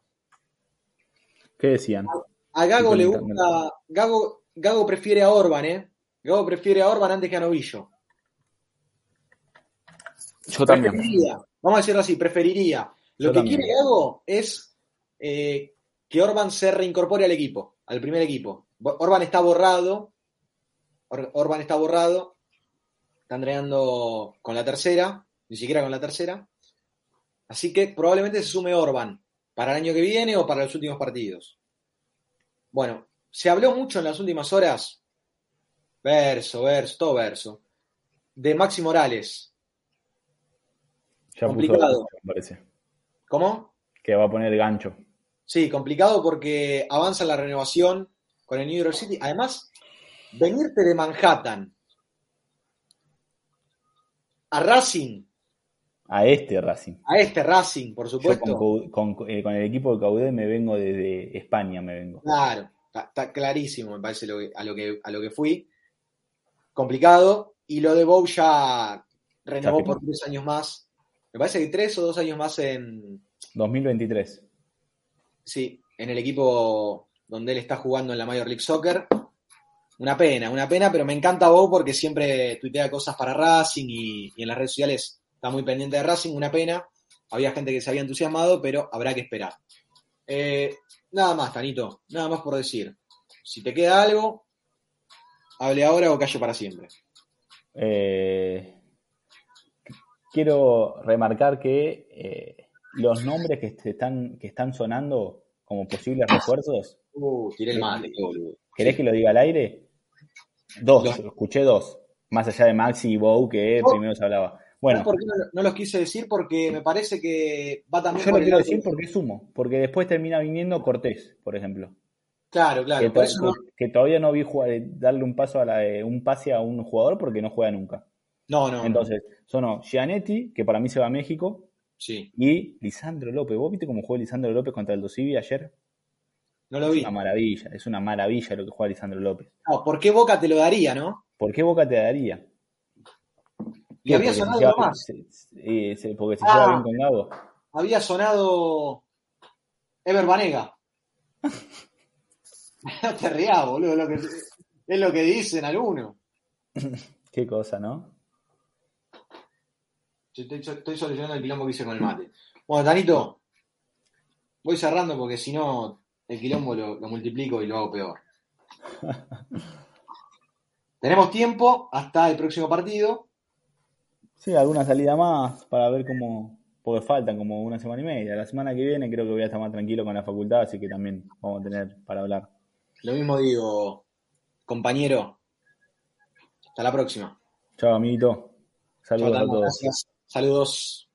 ¿Qué decían? A Gago le gusta. Gago, Gago prefiere a Orban, ¿eh? Gago prefiere a Orban antes que a Novillo. Yo también. Preferiría, vamos a decirlo así, preferiría. Lo Yo que también. quiere Gago es eh, que Orban se reincorpore al equipo, al primer equipo. Orban está borrado. Or- Orban está borrado. Está entrenando con la tercera, ni siquiera con la tercera. Así que probablemente se sume Orban para el año que viene o para los últimos partidos. Bueno, se habló mucho en las últimas horas, verso, verso, todo verso, de Maxi Morales. Ya Complicado. me parece. ¿Cómo? Que va a poner gancho. Sí, complicado porque avanza la renovación con el New York City. Además, venirte de Manhattan a Racing, A este Racing. a este Racing, por Yo supuesto. con, eh, con el equipo de Caudé me vengo desde España, me vengo. Claro, está, está clarísimo, me parece lo que- a, lo que, a lo que fui. Complicado. Y lo de Bow ya renovó por tres años más. Me parece que tres o dos años más en, 2023. sí, en el equipo donde él está jugando en la Major League Soccer. Una pena, una pena, pero me encanta Bow porque siempre tuitea cosas para Racing y, y en las redes sociales está muy pendiente de Racing. Una pena. Había gente que se había entusiasmado, pero habrá que esperar. Eh, nada más, Tanito. Nada más por decir. Si te queda algo, hable ahora o callo para siempre. Eh, quiero remarcar que eh, los nombres que están, que están sonando como posibles refuerzos, Uh, tiré el mate, boludo. ¿querés que lo diga al aire? Dos, escuché dos. Más allá de Maxi y Bow, que Oh. primero se hablaba. Bueno, ¿Sabes por qué no, no los quise decir? Porque me parece que va también yo por lo quiero decir porque sumo, porque después termina viniendo Cortés, por ejemplo. Claro, claro. to- Por eso no, que todavía no vi jugar- darle un paso a la, eh, un pase a un jugador porque no juega nunca. no, no, no. Entonces, sonó Gianetti, que para mí se va a México, Sí, y Lisandro López. ¿Vos viste cómo jugó Lisandro López contra el Dosivi ayer? No lo Es vi. una maravilla, es una maravilla lo que juega Lisandro López. No, ¿por qué Boca te lo daría, no? ¿Por qué Boca te daría? Y había se sonado uno más. se- se- eh, se- porque se Ah. lleva bien con Gago. Había sonado Ever Banega. Te rías, boludo. Es lo, que, es lo que dicen algunos. Qué cosa, ¿no? Yo Estoy, estoy solucionando el quilombo que hice con el mate. Bueno, Tanito, voy cerrando porque si no, el quilombo lo, lo multiplico y lo hago peor. Tenemos tiempo hasta el próximo partido. Sí, alguna salida más para ver cómo. Porque faltan como una semana y media. La semana que viene creo que voy a estar más tranquilo con la facultad, así que también vamos a tener para hablar. Lo mismo digo, compañero. Hasta la próxima. Chao, amiguito. Saludos a todos. gracias. Saludos.